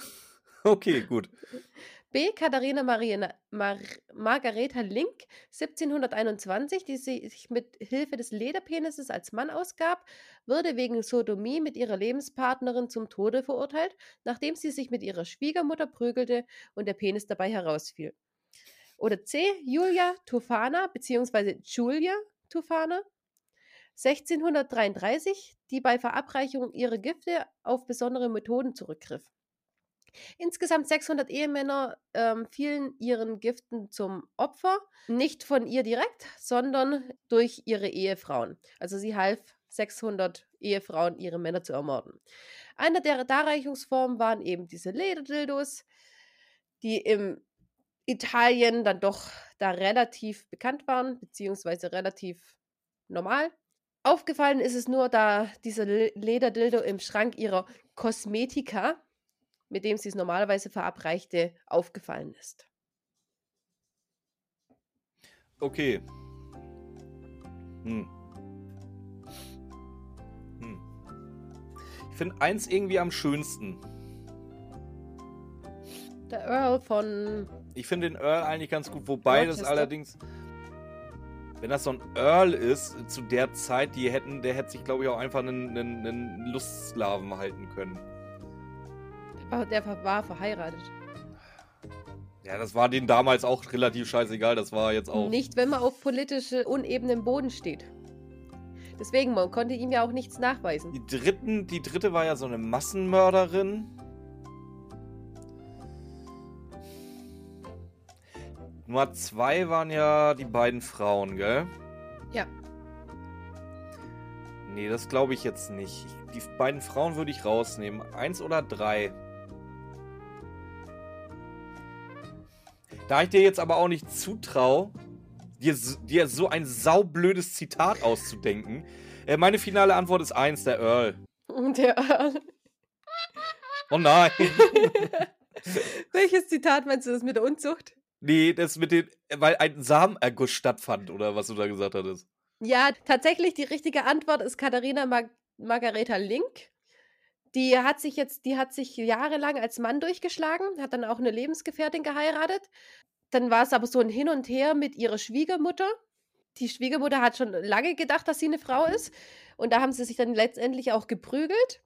Okay, gut. *laughs* B. Katharina Mariana, Mar Margareta Link, 1721, die sich mit Hilfe des Lederpenises als Mann ausgab, wurde wegen Sodomie mit ihrer Lebenspartnerin zum Tode verurteilt, nachdem sie sich mit ihrer Schwiegermutter prügelte und der Penis dabei herausfiel. Oder C. Julia Tufana bzw. Julia Tufana, 1633, die bei Verabreichung ihrer Gifte auf besondere Methoden zurückgriff. Insgesamt 600 Ehemänner ähm, fielen ihren Giften zum Opfer, nicht von ihr direkt, sondern durch ihre Ehefrauen. Also sie half 600 Ehefrauen, ihre Männer zu ermorden. Eine der Darreichungsformen waren eben diese Lederdildos, die im Italien dann doch da relativ bekannt waren, beziehungsweise relativ normal. Aufgefallen ist es nur, da dieser Le- Lederdildo im Schrank ihrer Kosmetika, mit dem sie es normalerweise verabreichte, aufgefallen ist. Okay. Hm. Hm. Ich finde eins irgendwie am schönsten. Der Earl von. Ich finde den Earl eigentlich ganz gut, wobei das Rochester. allerdings. Wenn das so ein Earl ist, zu der Zeit, die hätten, der hätte sich, glaube ich, auch einfach einen, einen, einen Lustsklaven halten können. Der war, verheiratet. Ja, das war denen damals auch relativ scheißegal. Das war jetzt auch. Nicht, wenn man auf politische unebenem Boden steht. Deswegen, man konnte ihm ja auch nichts nachweisen. Die, dritten, die dritte war ja so eine Massenmörderin. Nummer zwei waren ja die beiden Frauen, gell? Ja. Nee, das glaube ich jetzt nicht. Die beiden Frauen würde ich rausnehmen. Eins oder drei? Da ich dir jetzt aber auch nicht zutraue, dir, dir so ein saublödes Zitat auszudenken, äh, meine finale Antwort ist eins, der Earl. *laughs* Der Earl. Oh nein. *laughs* Welches Zitat meinst du das mit der Unzucht? Nee, das mit den, weil ein Samenerguss stattfand, oder was du da gesagt hattest. Ja, tatsächlich, die richtige Antwort ist Katharina Mar Margareta Link. Die hat sich jetzt, die hat sich jahrelang als Mann durchgeschlagen, hat dann auch eine Lebensgefährtin geheiratet. Dann war es aber so ein Hin und Her mit ihrer Schwiegermutter. Die Schwiegermutter hat schon lange gedacht, dass sie eine Frau ist. Und da haben sie sich dann letztendlich auch geprügelt.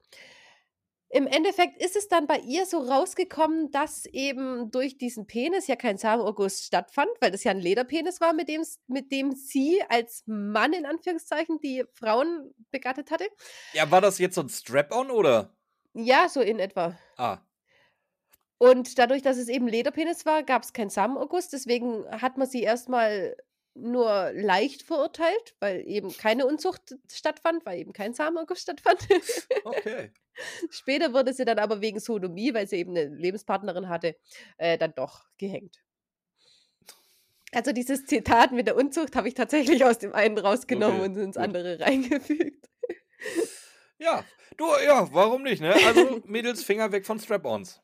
Im Endeffekt ist es dann bei ihr so rausgekommen, dass eben durch diesen Penis ja kein Samenerguss stattfand, weil das ja ein Lederpenis war, mit dem, mit dem sie als Mann in Anführungszeichen die Frauen begattet hatte. Ja, war das jetzt so ein Strap-on oder? Ja, so in etwa. Ah. Und dadurch, dass es eben Lederpenis war, gab es keinen Samenerguss. Deswegen hat man sie erstmal nur leicht verurteilt, weil eben keine Unzucht stattfand, weil eben kein Samenerguss stattfand. *laughs* Okay. *laughs* Später wurde sie dann aber wegen Sodomie, weil sie eben eine Lebenspartnerin hatte, äh, dann doch gehängt. Also dieses Zitat mit der Unzucht habe ich tatsächlich aus dem einen rausgenommen Okay, und ins andere *laughs* reingefügt. Ja, du, ja, warum nicht, ne? Also, Mädels, Finger weg von Strap-ons.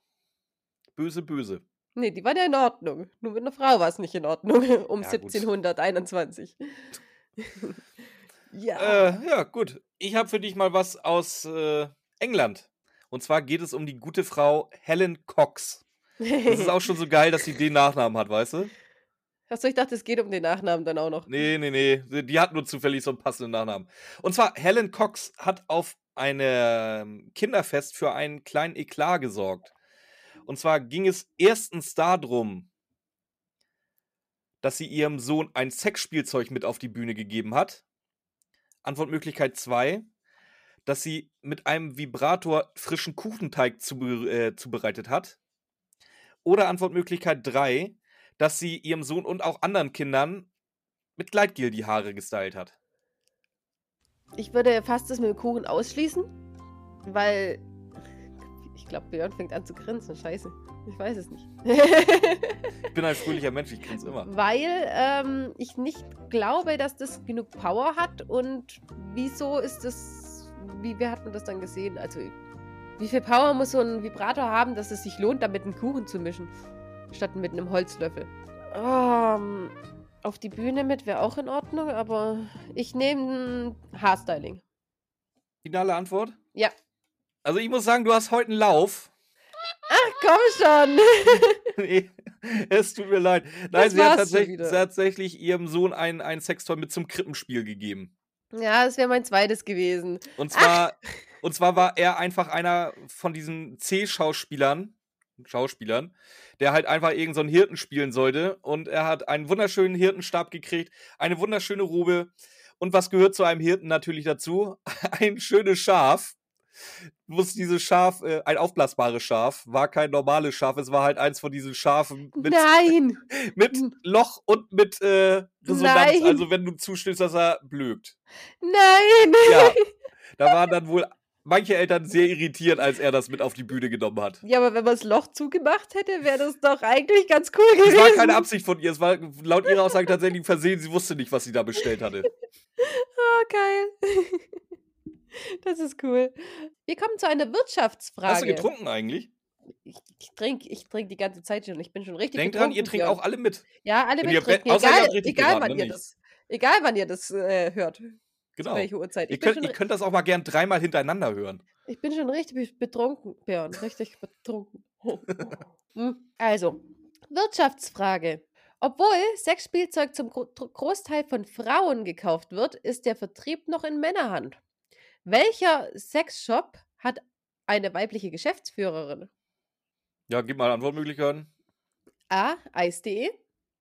Böse, böse. Nee, die waren ja in Ordnung. Nur mit einer Frau war es nicht in Ordnung. *laughs* Um Ja, gut. 1721. *laughs* ja. Äh, ja, gut. Ich habe für dich mal was aus äh, England. Und zwar geht es um die gute Frau Helen Cox. Das ist auch schon so *laughs* geil, dass sie den Nachnamen hat, weißt du? Achso, ich dachte, es geht um den Nachnamen dann auch noch. Nee, nee, nee. Die hat nur zufällig so einen passenden Nachnamen. Und zwar, Helen Cox hat auf einem Kinderfest für einen kleinen Eklat gesorgt. Und zwar ging es erstens darum, dass sie ihrem Sohn ein Sexspielzeug mit auf die Bühne gegeben hat. Antwortmöglichkeit 2, dass sie mit einem Vibrator frischen Kuchenteig zube äh, zubereitet hat. Oder Antwortmöglichkeit 3, dass sie ihrem Sohn und auch anderen Kindern mit Gleitgel die Haare gestylt hat. Ich würde fast das mit dem Kuchen ausschließen, weil ich glaube, Björn fängt an zu grinsen. Scheiße. Ich weiß es nicht. *laughs* Ich bin ein fröhlicher Mensch, ich grinse immer. weil ähm, ich nicht glaube, dass das genug Power hat und wieso ist das, wie, wie hat man das dann gesehen? Also, wie viel Power muss so ein Vibrator haben, dass es sich lohnt, damit einen Kuchen zu mischen, statt mit einem Holzlöffel? Ähm, auf die Bühne mit wäre auch in Ordnung, aber ich nehme Haarstyling. Finale Antwort? Ja. Also ich muss sagen, du hast heute einen Lauf. Ach, komm schon! *laughs* *laughs* nee, es tut mir leid. Nein, sie hat tatsächlich, tatsächlich ihrem Sohn ein, ein Sextoy mit zum Krippenspiel gegeben. ja, das wäre mein zweites gewesen. Und zwar, und zwar war er einfach einer von diesen C-Schauspielern, Schauspielern, der halt einfach irgendeinen so einen Hirten spielen sollte. Und er hat einen wunderschönen Hirtenstab gekriegt, eine wunderschöne Robe. Und was gehört zu einem Hirten natürlich dazu? *laughs* Ein schönes Schaf. Muss dieses Schaf, äh, ein aufblasbares Schaf, war kein normales Schaf, es war halt eins von diesen Schafen mit, Nein! *laughs* mit Loch und mit äh, Resonanz. Nein. Also wenn du zustößt, dass er blökt. Nein! Ja, *laughs* da waren dann wohl manche Eltern sehr irritiert, als er das mit auf die Bühne genommen hat. Ja, aber wenn man das Loch zugemacht hätte, wäre das doch eigentlich ganz cool Es gewesen. war keine Absicht von ihr, es war laut ihrer Aussage tatsächlich ein Versehen, sie wusste nicht, was sie da bestellt hatte. Oh, *laughs* geil. *laughs* Das ist cool. Wir kommen zu einer Wirtschaftsfrage. Hast du getrunken eigentlich? Ich, ich trinke ich trink die ganze Zeit schon. Ich bin schon richtig Denkt dran, ihr trinkt auch alle mit. Ja, alle ihr ihr Egal, egal wann ihr das, egal wann ihr das äh, hört. Zu Genau. welcher Uhrzeit. Ihr Ich könnt, ihr könnt das auch mal gern dreimal hintereinander hören. ich bin schon richtig betrunken, Björn. Richtig betrunken. *laughs* Hm, also, Wirtschaftsfrage. Obwohl Sexspielzeug zum Gro Großteil von Frauen gekauft wird, ist der Vertrieb noch in Männerhand. Welcher Sexshop hat eine weibliche Geschäftsführerin? Ja, gib mal Antwortmöglichkeiten. A. Eis.de,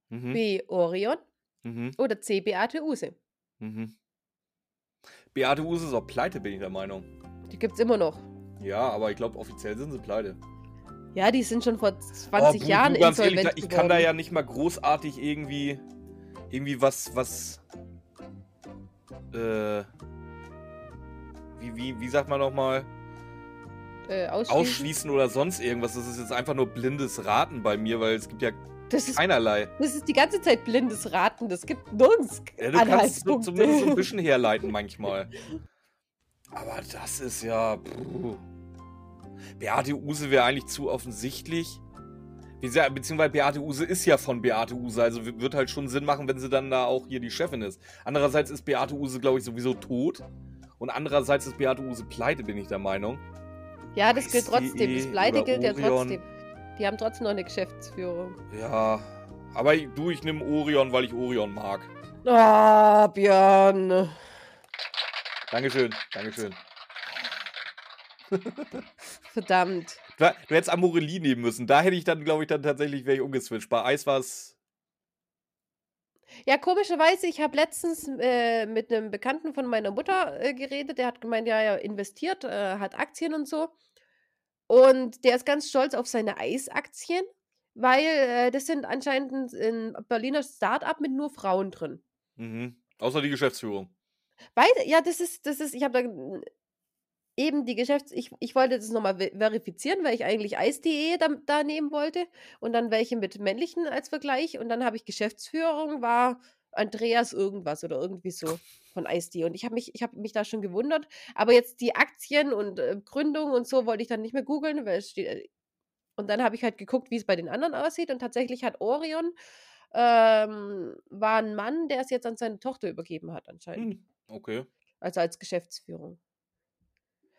Mhm. B. Orion Mhm. oder C. Beate Use. Mhm. Beate Use ist auch pleite, bin ich der Meinung. Die gibt's immer noch. Ja, aber ich glaube, offiziell sind sie pleite. Ja, die sind schon vor 20 Oh, du, Jahren du, ganz ehrlich, ich kann da ja nicht mal großartig irgendwie irgendwie was was äh, wie wie wie sagt man noch mal äh, ausschließen. ausschließen oder sonst irgendwas. Das ist jetzt einfach nur blindes Raten bei mir, weil es gibt ja Das ist, keinerlei. das ist die ganze Zeit blindes Raten. Das gibt nirgends Ja, du kannst so, zumindest so ein *laughs* bisschen herleiten manchmal. Aber das ist ja. Puh. Beate Use wäre eigentlich zu offensichtlich. Beziehungsweise Beate Use ist ja von Beate Use, also wird halt schon Sinn machen, wenn sie dann da auch hier die Chefin ist. Andererseits ist Beate Use, glaube ich, sowieso tot. Und andererseits ist Beate Use pleite, bin ich der Meinung. Ja, das gilt trotzdem. Das Pleite oder gilt ja trotzdem. Die haben trotzdem noch eine Geschäftsführung. Ja. Aber ich- du, ich nehme Orion, weil ich Orion mag. Ah, Björn. Dankeschön, Dankeschön. *laughs* Verdammt. Du, du hättest Amorelie nehmen müssen. Da hätte ich dann, glaube ich, dann tatsächlich wäre ich umgeswitcht. Bei Eis war es. Ja, komischerweise, ich habe letztens äh, mit einem Bekannten von meiner Mutter äh, geredet. Der hat gemeint, ja, er investiert, äh, hat Aktien und so. Und der ist ganz stolz auf seine Eisaktien, weil äh, das sind anscheinend ein, Berliner Start-up mit nur Frauen drin. Mhm. Außer die Geschäftsführung. Beide, ja, das ist, das ist, ich habe da eben die Geschäfts-, ich, ich wollte das nochmal ve- verifizieren, weil ich eigentlich Eis.de da, da nehmen wollte und dann welche mit männlichen als Vergleich und dann habe ich Geschäftsführung, war Andreas irgendwas oder irgendwie so von Eis.de und ich habe mich, ich habe mich da schon gewundert, aber jetzt die Aktien und äh, Gründung und so wollte ich dann nicht mehr googeln, weil es steht, äh, und dann habe ich halt geguckt, wie es bei den anderen aussieht und tatsächlich hat Orion ähm, war ein Mann, der es jetzt an seine Tochter übergeben hat anscheinend. Hm. Okay. Also als Geschäftsführung.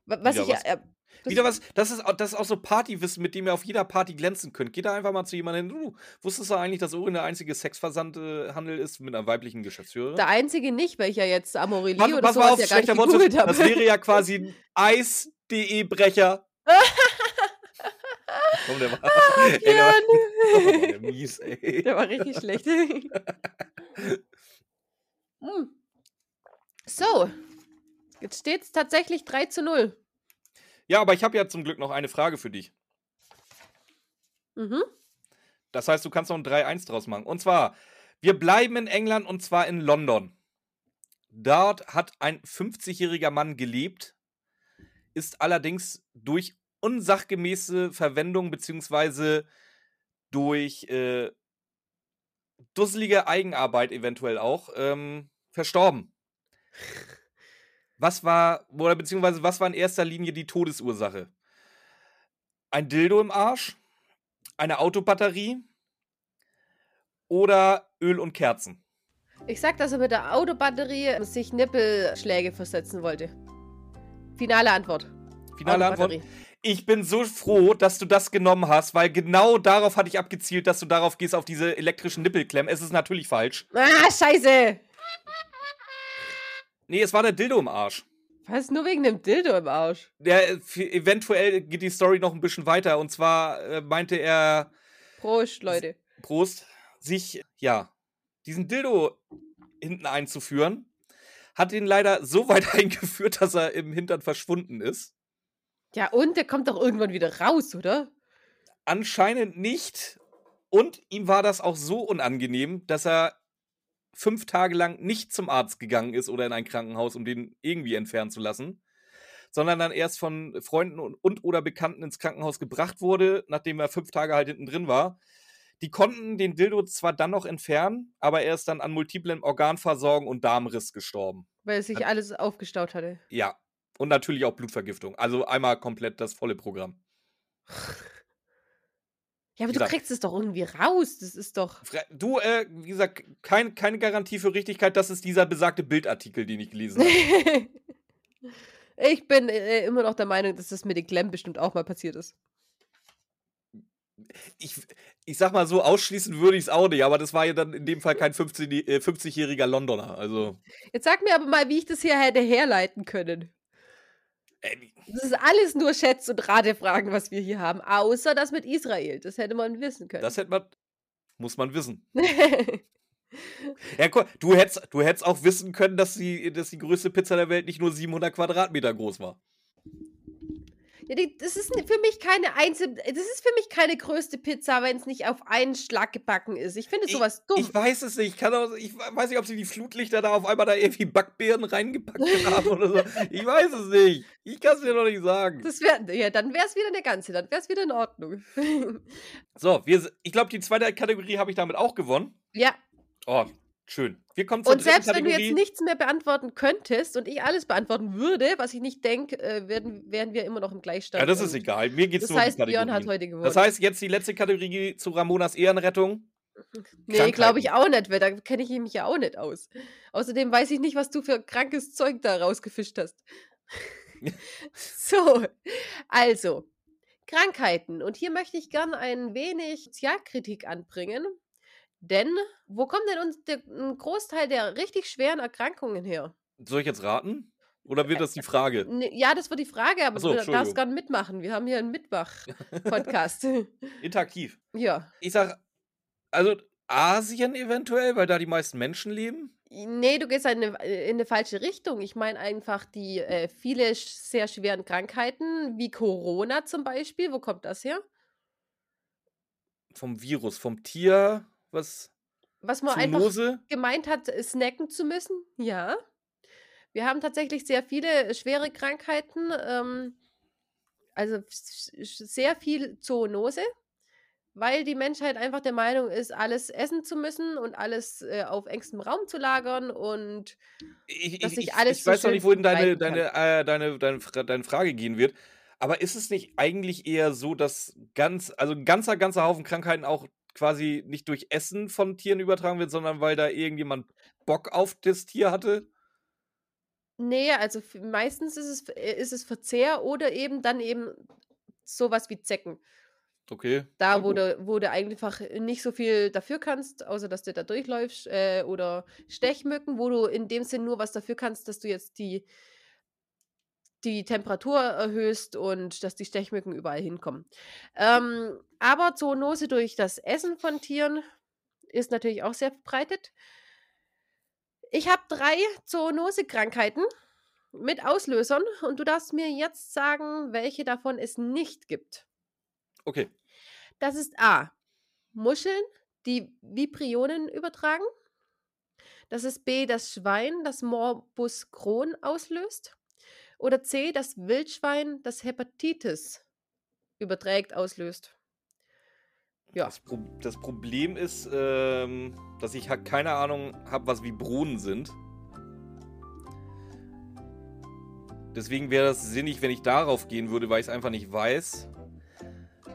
Wa- Was Wieder ich was- Äh, das Wieder was, das ist, das ist auch so Partywissen, mit dem ihr auf jeder Party glänzen könnt. Geht da einfach mal zu jemandem hin. Du, wusstest du eigentlich, dass Orion der einzige Sexversandhandel ist mit einer weiblichen Geschäftsführerin? Der einzige nicht, weil ich ja jetzt Amorelie Pass, oder pass sowas auf, ja gar nicht habe. Das wäre ja *laughs* quasi ein Eis.de-Brecher. *laughs* Komm, der war. *laughs* ey, der war, oh, war der mies, ey. Der war richtig schlecht. Hm. So. Jetzt steht es tatsächlich 3 zu 0. Ja, aber ich habe ja zum Glück noch eine Frage für dich. Mhm. Das heißt, du kannst noch ein 3-1 draus machen. Und zwar, wir bleiben in England und zwar in London. Dort hat ein 50-jähriger Mann gelebt, ist allerdings durch unsachgemäße Verwendung beziehungsweise durch äh, dusselige Eigenarbeit eventuell auch ähm, verstorben. Was war, oder beziehungsweise was war in erster Linie die Todesursache? Ein Dildo im Arsch? Eine Autobatterie? Oder Öl und Kerzen? Ich sag, dass er mit der Autobatterie sich Nippelschläge versetzen wollte. Finale Antwort. Finale Antwort. Ich bin so froh, dass du das genommen hast, weil genau darauf hatte ich abgezielt, dass du darauf gehst, auf diese elektrischen Nippelklemmen. Es ist natürlich falsch. Ah, scheiße. Nee, es war der Dildo im Arsch. Was? Nur wegen dem Dildo im Arsch? Der, äh, eventuell geht die Story noch ein bisschen weiter. Und zwar äh, meinte er, Prost, Leute. Prost, sich, ja, diesen Dildo hinten einzuführen. Hat ihn leider so *laughs* weit eingeführt, dass er im Hintern verschwunden ist. Ja, und der kommt doch irgendwann wieder raus, oder? Anscheinend nicht. Und ihm war das auch so unangenehm, dass er fünf Tage lang nicht zum Arzt gegangen ist oder in ein Krankenhaus, um den irgendwie entfernen zu lassen, sondern dann erst von Freunden und, und oder Bekannten ins Krankenhaus gebracht wurde, nachdem er fünf Tage halt hinten drin war. Die konnten den Dildo zwar dann noch entfernen, aber er ist dann an multiplen Organversorgung und Darmriss gestorben. Weil sich alles aufgestaut hatte. Ja. Und natürlich auch Blutvergiftung. Also einmal komplett das volle Programm. *laughs* Ja, aber Wie du gesagt- kriegst es doch irgendwie raus. Das ist doch. Du, äh, wie gesagt, kein, keine Garantie für Richtigkeit. Das ist dieser besagte Bildartikel, den ich gelesen habe. *laughs* ich bin äh, immer noch der Meinung, dass das mit den Klemmen bestimmt auch mal passiert ist. ich, ich sag mal so, ausschließen würde ich es auch nicht, aber das war ja dann in dem Fall kein 15 äh, 50-jähriger Londoner. Also. Jetzt sag mir aber mal, wie ich das hier hätte herleiten können. Äh, Das ist alles nur Schätz- und Ratefragen, was wir hier haben. Außer das mit Israel. Das hätte man wissen können. das hätte man, muss man wissen. *laughs* Ja, guck, du hättest, du hättest auch wissen können, dass die, dass die größte Pizza der Welt nicht nur 700 Quadratmeter groß war. Ja, das ist für mich keine einzelne. Das ist für mich keine größte Pizza, wenn es nicht auf einen Schlag gebacken ist. Ich finde sowas dumm. Ich weiß es nicht. Ich, kann auch, ich weiß nicht, ob sie die Flutlichter da auf einmal da irgendwie Backbeeren reingepackt *laughs* haben oder so. Ich weiß es nicht. Ich kann es dir noch nicht sagen. Das wär, ja, dann wäre es wieder eine ganze, dann wäre es wieder in Ordnung. *laughs* So, wir, ich glaube, die zweite Kategorie habe ich damit auch gewonnen. ja, Oh, schön. Wir kommen zur und selbst wenn du Kategorie. jetzt nichts mehr beantworten könntest und ich alles beantworten würde, was ich nicht denke, äh, werden, wären wir immer noch im Gleichstand. ja, das ist egal. Mir geht es Das nur um die heißt, Björn hat heute gewonnen. Das heißt, jetzt die letzte Kategorie zu Ramonas Ehrenrettung. nee, glaube ich auch nicht, weil da kenne ich mich ja auch nicht aus. Außerdem weiß ich nicht, was du für krankes Zeug da rausgefischt hast. *laughs* *laughs* so, also, Krankheiten. Und hier möchte ich gern ein wenig Sozialkritik anbringen. Denn wo kommt denn uns der, ein Großteil der richtig schweren Erkrankungen her? Soll ich jetzt raten? Oder wird das die Frage? Ja, das wird die Frage, aber so, du darfst Entschuldigung. gern mitmachen. Wir haben hier einen Mitmach-Podcast. *laughs* Interaktiv. *laughs* ja. Ich sag, also Asien eventuell, weil da die meisten Menschen leben. Nee, du gehst in eine, in eine falsche Richtung. Ich meine einfach die äh, viele sehr schweren Krankheiten, wie Corona zum Beispiel. Wo kommt das her? Vom Virus, vom Tier, was? Was man einfach Zoonose? gemeint hat, äh, snacken zu müssen. Ja. Wir haben tatsächlich sehr viele schwere Krankheiten. Ähm, also sehr viel Zoonose, weil die Menschheit einfach der Meinung ist, alles essen zu müssen und alles äh, auf engstem Raum zu lagern und Ich, dass ich, sich ich, alles ich so weiß noch nicht, wohin deine, deine, äh, deine, deine, deine Frage gehen wird. Aber ist es nicht eigentlich eher so, dass ganz, also ein ganzer, ganzer Haufen Krankheiten auch quasi nicht durch Essen von Tieren übertragen wird, sondern weil da irgendjemand Bock auf das Tier hatte? Nee, also meistens ist es äh, ist es Verzehr oder eben dann eben sowas wie Zecken. Okay. Da, wo du wo du einfach nicht so viel dafür kannst, außer dass du da durchläufst, äh, oder Stechmücken, wo du in dem Sinn nur was dafür kannst, dass du jetzt die die Temperatur erhöhst und dass die Stechmücken überall hinkommen. Ähm, aber Zoonose durch das Essen von Tieren ist natürlich auch sehr verbreitet. Ich habe 3 Zoonose-Krankheiten mit Auslösern und du darfst mir jetzt sagen, welche davon es nicht gibt. Okay. Das ist A. Muscheln, die Vibrionen übertragen. Das ist B. Das Schwein, das Morbus Crohn auslöst. Oder C. Das Wildschwein, das Hepatitis überträgt, auslöst. Ja. Das, Pro das Problem ist, ähm, dass ich halt keine Ahnung habe, was Vibronen sind. Deswegen wäre das sinnig, wenn ich darauf gehen würde, weil ich es einfach nicht weiß.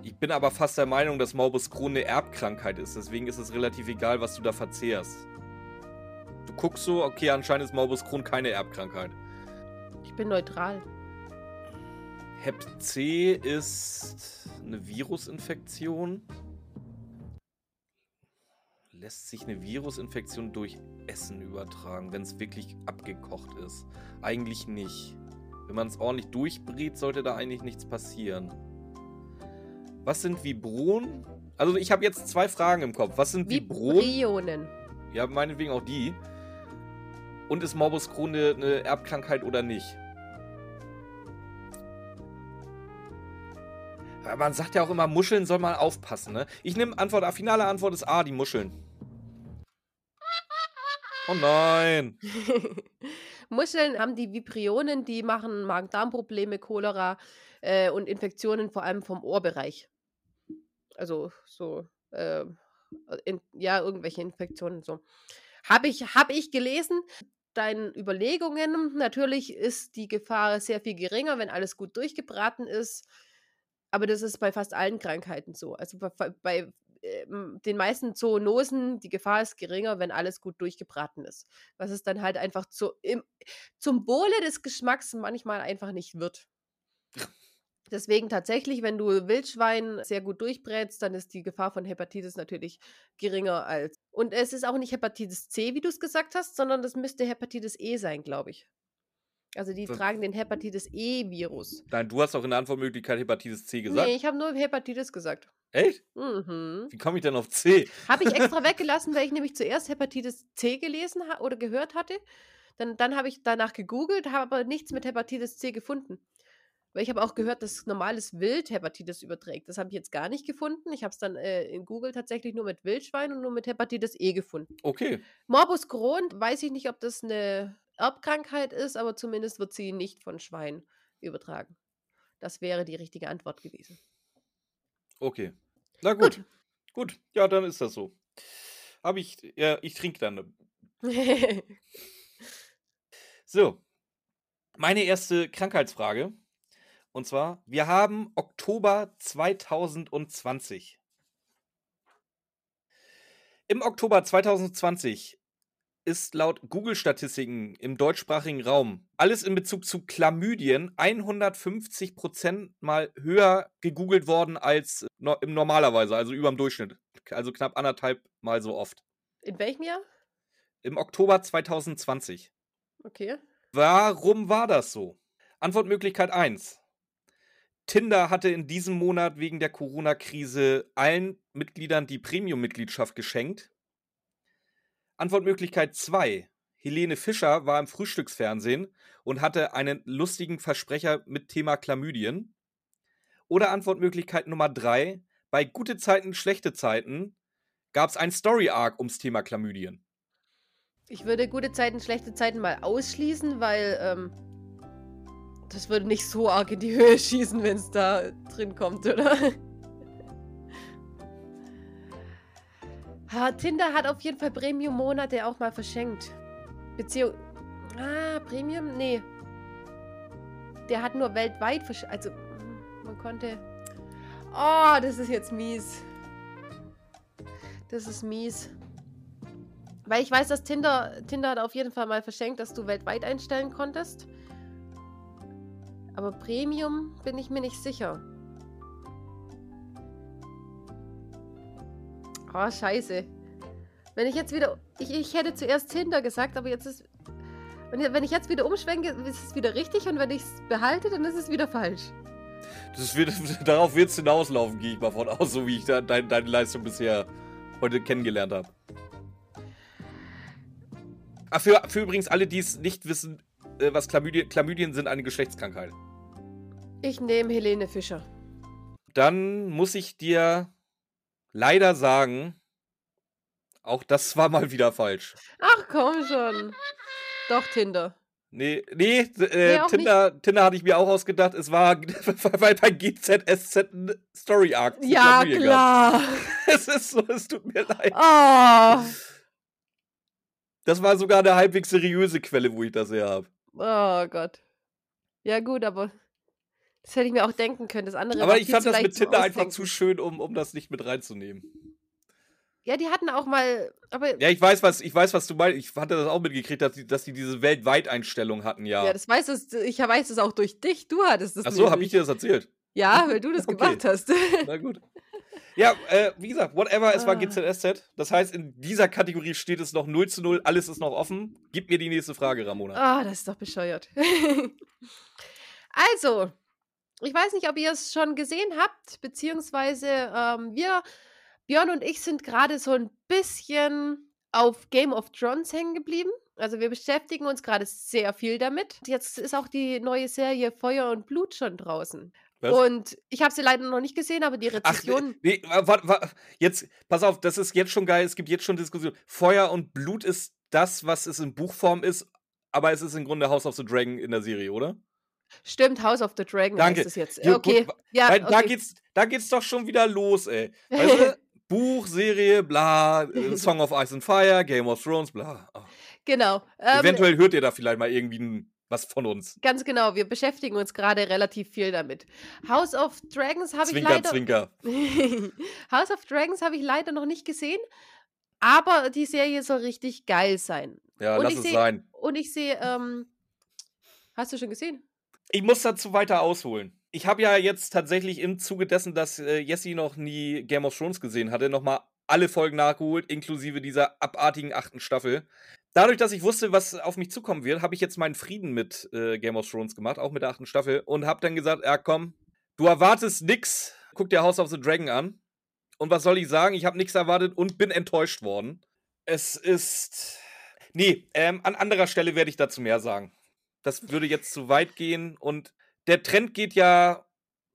Ich bin aber fast der Meinung, dass Morbus Crohn eine Erbkrankheit ist. Deswegen ist es relativ egal, was du da verzehrst. Du guckst so, okay, anscheinend ist Morbus Crohn keine Erbkrankheit. Ich bin neutral. Hep C ist eine Virusinfektion. Lässt sich eine Virusinfektion durch Essen übertragen, wenn es wirklich abgekocht ist? Eigentlich nicht. Wenn man es ordentlich durchbrät, sollte da eigentlich nichts passieren. Was sind Vibronen? Also ich habe jetzt zwei Fragen im Kopf. Was sind Vibronen? Vibrionen. Ja, meinetwegen auch die. Und ist Morbus Crohn eine, eine Erbkrankheit oder nicht? Man sagt ja auch immer, Muscheln soll man aufpassen, ne? Ich nehme Antwort A. Finale Antwort ist A, die Muscheln. *laughs* Oh nein. *laughs* Muscheln haben die Vibrionen, die machen Magen-Darm-Probleme, Cholera äh, und Infektionen vor allem vom Ohrbereich. Also so, äh, in, ja, irgendwelche Infektionen so. Habe ich, hab ich gelesen. Deinen Überlegungen, natürlich ist die Gefahr sehr viel geringer, wenn alles gut durchgebraten ist. Aber das ist bei fast allen Krankheiten so. Also bei, bei ähm, den meisten Zoonosen, die Gefahr ist geringer, wenn alles gut durchgebraten ist. Was es dann halt einfach zu, im, zum Wohle des Geschmacks manchmal einfach nicht wird. Deswegen tatsächlich, wenn du Wildschwein sehr gut durchbrätst, dann ist die Gefahr von Hepatitis natürlich geringer als. Und es ist auch nicht Hepatitis C, wie du es gesagt hast, sondern das müsste Hepatitis E sein, glaube ich. Also die Das- tragen den Hepatitis E-Virus. Nein, du hast auch in der Antwortmöglichkeit Hepatitis C gesagt. Nee, ich habe nur Hepatitis gesagt. Echt? Mhm. Wie komme ich denn auf C? Habe ich extra *laughs* weggelassen, weil ich nämlich zuerst Hepatitis C gelesen oder gehört hatte. Dann, dann habe ich danach gegoogelt, habe aber nichts mit Hepatitis C gefunden. Weil ich habe auch gehört, dass normales Wild Hepatitis überträgt. Das habe ich jetzt gar nicht gefunden. Ich habe es dann äh, in Google tatsächlich nur mit Wildschwein und nur mit Hepatitis E gefunden. Okay. Morbus Crohn, weiß ich nicht, ob das eine Erbkrankheit ist, aber zumindest wird sie nicht von Schwein übertragen. Das wäre die richtige Antwort gewesen. Okay. Na gut. Gut. Gut. Ja, dann ist das so. Habe ich, ja, ich trinke dann. *laughs* So. Meine erste Krankheitsfrage. Und zwar, wir haben Oktober 2020. Im Oktober 2020 ist laut Google-Statistiken im deutschsprachigen Raum alles in Bezug zu Chlamydien 150 Prozent mal höher gegoogelt worden als no im normalerweise, also über dem Durchschnitt. Also knapp anderthalb Mal so oft. In welchem Jahr? Im Oktober 2020. Okay. Warum war das so? Antwortmöglichkeit 1. Tinder hatte in diesem Monat wegen der Corona-Krise allen Mitgliedern die Premium-Mitgliedschaft geschenkt. Antwortmöglichkeit 2. Helene Fischer war im Frühstücksfernsehen und hatte einen lustigen Versprecher mit Thema Chlamydien. Oder Antwortmöglichkeit Nummer 3. Bei gute Zeiten, schlechte Zeiten gab es ein Story-Arc ums Thema Chlamydien. Ich würde gute Zeiten, schlechte Zeiten mal ausschließen, weil ähm, das würde nicht so arg in die Höhe schießen, wenn es da drin kommt, oder? Ha, Tinder hat auf jeden Fall Premium-Monate auch mal verschenkt. Beziehung. Ah, Premium? Nee. Der hat nur weltweit verschenkt. Also, man konnte. Oh, das ist jetzt mies. Das ist mies. Weil ich weiß, dass Tinder, Tinder hat auf jeden Fall mal verschenkt, dass du weltweit einstellen konntest. Aber Premium bin ich mir nicht sicher. Oh, scheiße. Wenn ich jetzt wieder. Ich, ich hätte zuerst Tinder gesagt, aber jetzt ist. Wenn ich- jetzt wieder umschwenke, ist es wieder richtig und wenn ich es behalte, dann ist es wieder falsch. Das wird, *laughs* darauf wird es hinauslaufen, gehe ich mal von aus, so wie ich da, dein, deine Leistung bisher heute kennengelernt habe. Ah, für, für übrigens alle, die es nicht wissen, äh, was Chlamydien, Chlamydien sind, eine Geschlechtskrankheit. Ich nehme Helene Fischer. Dann muss ich dir leider sagen, auch das war mal wieder falsch. Ach komm schon. Doch, Tinder. Nee, nee, äh, Nee, Tinder, Tinder hatte ich mir auch ausgedacht. Es war, *laughs* weil bei GZSZ ein Story Arc. Ja, klar. *laughs* Es ist so, es tut mir leid. Oh. Das war sogar eine halbwegs seriöse Quelle, wo ich das her habe. Oh Gott. Ja, gut, aber das hätte ich mir auch denken können. Das andere Aber ich fand das mit Tinder einfach zu schön, um, um das nicht mit reinzunehmen. Ja, die hatten auch mal. Aber ja, Ja, ich weiß, was, ich weiß, was du meinst. Ich hatte das auch mitgekriegt, dass die, dass die diese Weltweit-Einstellung hatten, ja. das weiß es, ich weiß es auch durch dich. Du hattest es. Ach so, habe ich dir das erzählt? Ja, weil du das *laughs* Okay. gemacht hast. Na gut. *laughs* Ja, äh, wie gesagt, whatever, es war Ah. GZSZ. Das heißt, in dieser Kategorie steht es noch 0 zu 0, alles ist noch offen. Gib mir die nächste Frage, Ramona. Ah, das ist doch bescheuert. *laughs* also, ich weiß nicht, ob ihr es schon gesehen habt, beziehungsweise ähm, wir, Björn und ich, sind gerade so ein bisschen auf Game of Thrones hängen geblieben. Also wir beschäftigen uns gerade sehr viel damit. Jetzt ist auch die neue Serie Feuer und Blut schon draußen. Was? Und ich habe sie leider noch nicht gesehen, aber die Ach, Rezession. nee, warte, warte, jetzt, pass auf, das ist jetzt schon geil, es gibt jetzt schon Diskussionen. Feuer und Blut ist das, was es in Buchform ist, aber es ist im Grunde House of the Dragon in der Serie, oder? Stimmt, House of the Dragon Danke. heißt es jetzt. Ja, okay. gut, ja, Weil Da, okay. geht's, da geht's doch schon wieder los, ey. *laughs* Weißt du? Buch, Serie, bla, äh, Song of Ice and Fire, Game of Thrones, bla. Oh. genau. Ähm, Eventuell hört ihr da vielleicht mal irgendwie n- was von uns. Ganz genau, wir beschäftigen uns gerade relativ viel damit. House of Dragons habe ich leider. zwinker. *laughs* House of Dragons habe ich leider noch nicht gesehen, aber die Serie soll richtig geil sein. Ja, Und lass ich es seh- sein. Und ich sehe, ähm, hast du schon gesehen? Ich muss dazu weiter ausholen. ich habe ja jetzt tatsächlich im Zuge dessen, dass äh, Jesse noch nie Game of Thrones gesehen hatte, nochmal alle Folgen nachgeholt, inklusive dieser abartigen achten Staffel. Dadurch, dass ich wusste, was auf mich zukommen wird, habe ich jetzt meinen Frieden mit äh, Game of Thrones gemacht, auch mit der achten Staffel, und habe dann gesagt, ja komm, du erwartest nix, guck dir House of the Dragon an. Und was soll ich sagen? Ich habe nichts erwartet und bin enttäuscht worden. Es ist. Nee, ähm, an anderer Stelle werde ich dazu mehr sagen. Das würde jetzt zu weit gehen und der Trend geht ja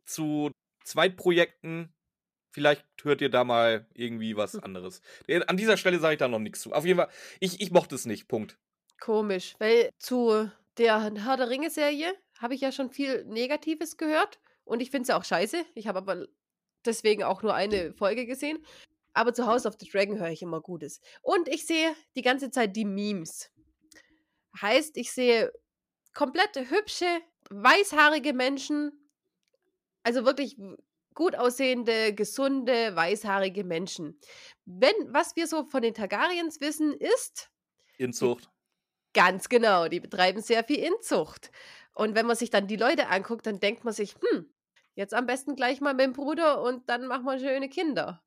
zu Zweitprojekten. Vielleicht hört ihr da mal irgendwie was hm. anderes. Äh, an dieser Stelle sage ich da noch nichts zu. Auf jeden Fall, ich, ich mochte es nicht. Punkt. Komisch, weil zu der Herr der Ringe-Serie habe ich ja schon viel Negatives gehört. Und ich finde es ja auch scheiße. Ich habe aber deswegen auch nur eine Folge gesehen. Aber zu House of the Dragon höre ich immer Gutes. Und ich sehe die ganze Zeit die Memes. Heißt, ich sehe komplett hübsche, weißhaarige Menschen, also wirklich gut aussehende, gesunde, weißhaarige Menschen. Wenn, was wir so von den Targaryens wissen, ist. Inzucht. Ganz genau, die betreiben sehr viel Inzucht. Und wenn man sich dann die Leute anguckt, dann denkt man sich, hm, jetzt am besten gleich mal mit dem Bruder und dann machen wir schöne Kinder.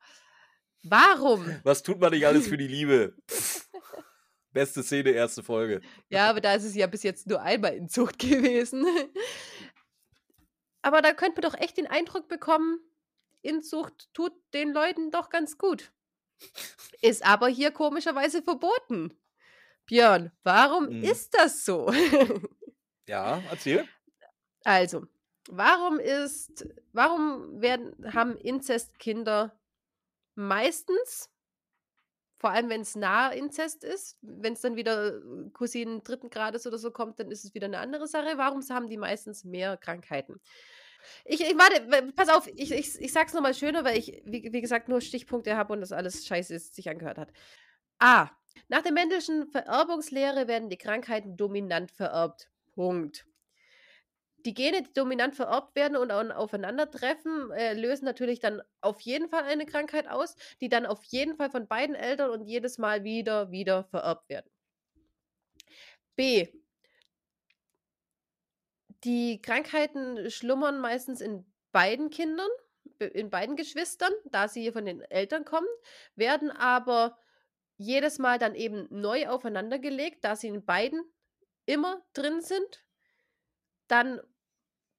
Warum? Was tut man nicht alles für die Liebe? *laughs* Beste Szene, erste Folge. Ja, aber da ist es ja bis jetzt nur einmal in Zucht *laughs* gewesen. Aber da könnte man doch echt den Eindruck bekommen, Inzucht tut den Leuten doch ganz gut. Ist aber hier komischerweise verboten. Björn, warum hm. ist das so? *laughs* ja, erzähl. Also, warum ist, warum werden, haben Inzestkinder meistens vor allem, wenn es nah Inzest ist. Wenn es dann wieder äh, Cousinen dritten Grades oder so kommt, dann ist es wieder eine andere Sache. Warum haben die meistens mehr Krankheiten? Ich, ich warte, pass auf, ich, ich, ich sag's nochmal schöner, weil ich, wie, wie gesagt, nur Stichpunkte habe und das alles scheiße ist, sich angehört hat. A. Nach der Mendelschen Vererbungslehre werden die Krankheiten dominant vererbt. Punkt die Gene, die dominant vererbt werden und aufeinandertreffen, äh, lösen natürlich dann auf jeden Fall eine Krankheit aus, die dann auf jeden Fall von beiden Eltern und jedes Mal wieder, wieder vererbt werden. B. Die Krankheiten schlummern meistens in beiden Kindern, in beiden Geschwistern, da sie von den Eltern kommen, werden aber jedes Mal dann eben neu aufeinandergelegt, da sie in beiden immer drin sind dann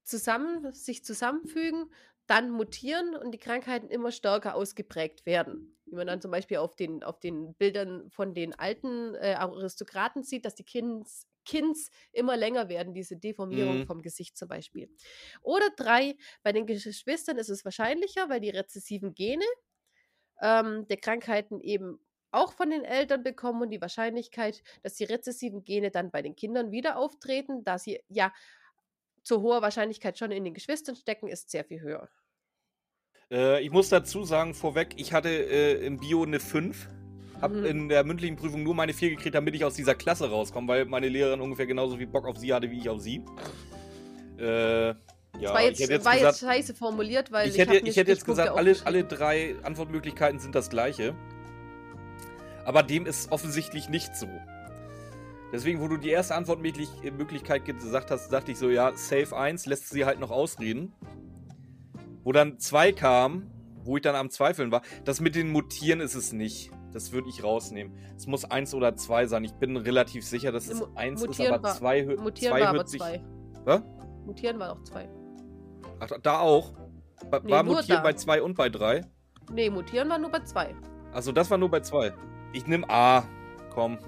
zusammen, sich zusammenfügen, dann mutieren und die Krankheiten immer stärker ausgeprägt werden. Wie man dann zum Beispiel auf den, auf den Bildern von den alten äh, Aristokraten sieht, dass die Kinds, Kinds immer länger werden, diese Deformierung mhm. vom Gesicht zum Beispiel. Oder drei, bei den Geschwistern ist es wahrscheinlicher, weil die rezessiven Gene ähm, der Krankheiten eben auch von den Eltern bekommen und die Wahrscheinlichkeit, dass die rezessiven Gene dann bei den Kindern wieder auftreten, da sie ja zu hoher Wahrscheinlichkeit schon in den Geschwistern stecken, ist sehr viel höher. Äh, ich muss dazu sagen, vorweg, ich hatte äh, im Bio eine 5. Hab mhm. in der mündlichen Prüfung nur meine 4 gekriegt, damit ich aus dieser Klasse rauskomme, weil meine Lehrerin ungefähr genauso viel Bock auf sie hatte, wie ich auf sie. Äh, ja, das war jetzt, jetzt, war gesagt, jetzt scheiße formuliert, weil ich, ich hätte, ich hätte jetzt gesagt, alle, alle drei Antwortmöglichkeiten sind das gleiche. Aber dem ist offensichtlich nicht so. Deswegen, wo du die erste Antwortmöglichkeit gesagt hast, dachte ich so, ja, Safe 1 lässt sie halt noch ausreden. Wo dann 2 kam, wo ich dann am Zweifeln war, das mit den Mutieren ist es nicht. Das würde ich rausnehmen. Es muss 1 oder 2 sein. Ich bin relativ sicher, dass es 1 ist, aber 2 hört Mutieren war aber 2. Was? Mutieren war auch 2. Ach, da auch? War nee, Mutieren da. bei 2 und bei 3? Nee, Mutieren war nur bei 2. Also das war nur bei 2. Ich nehme A. Komm.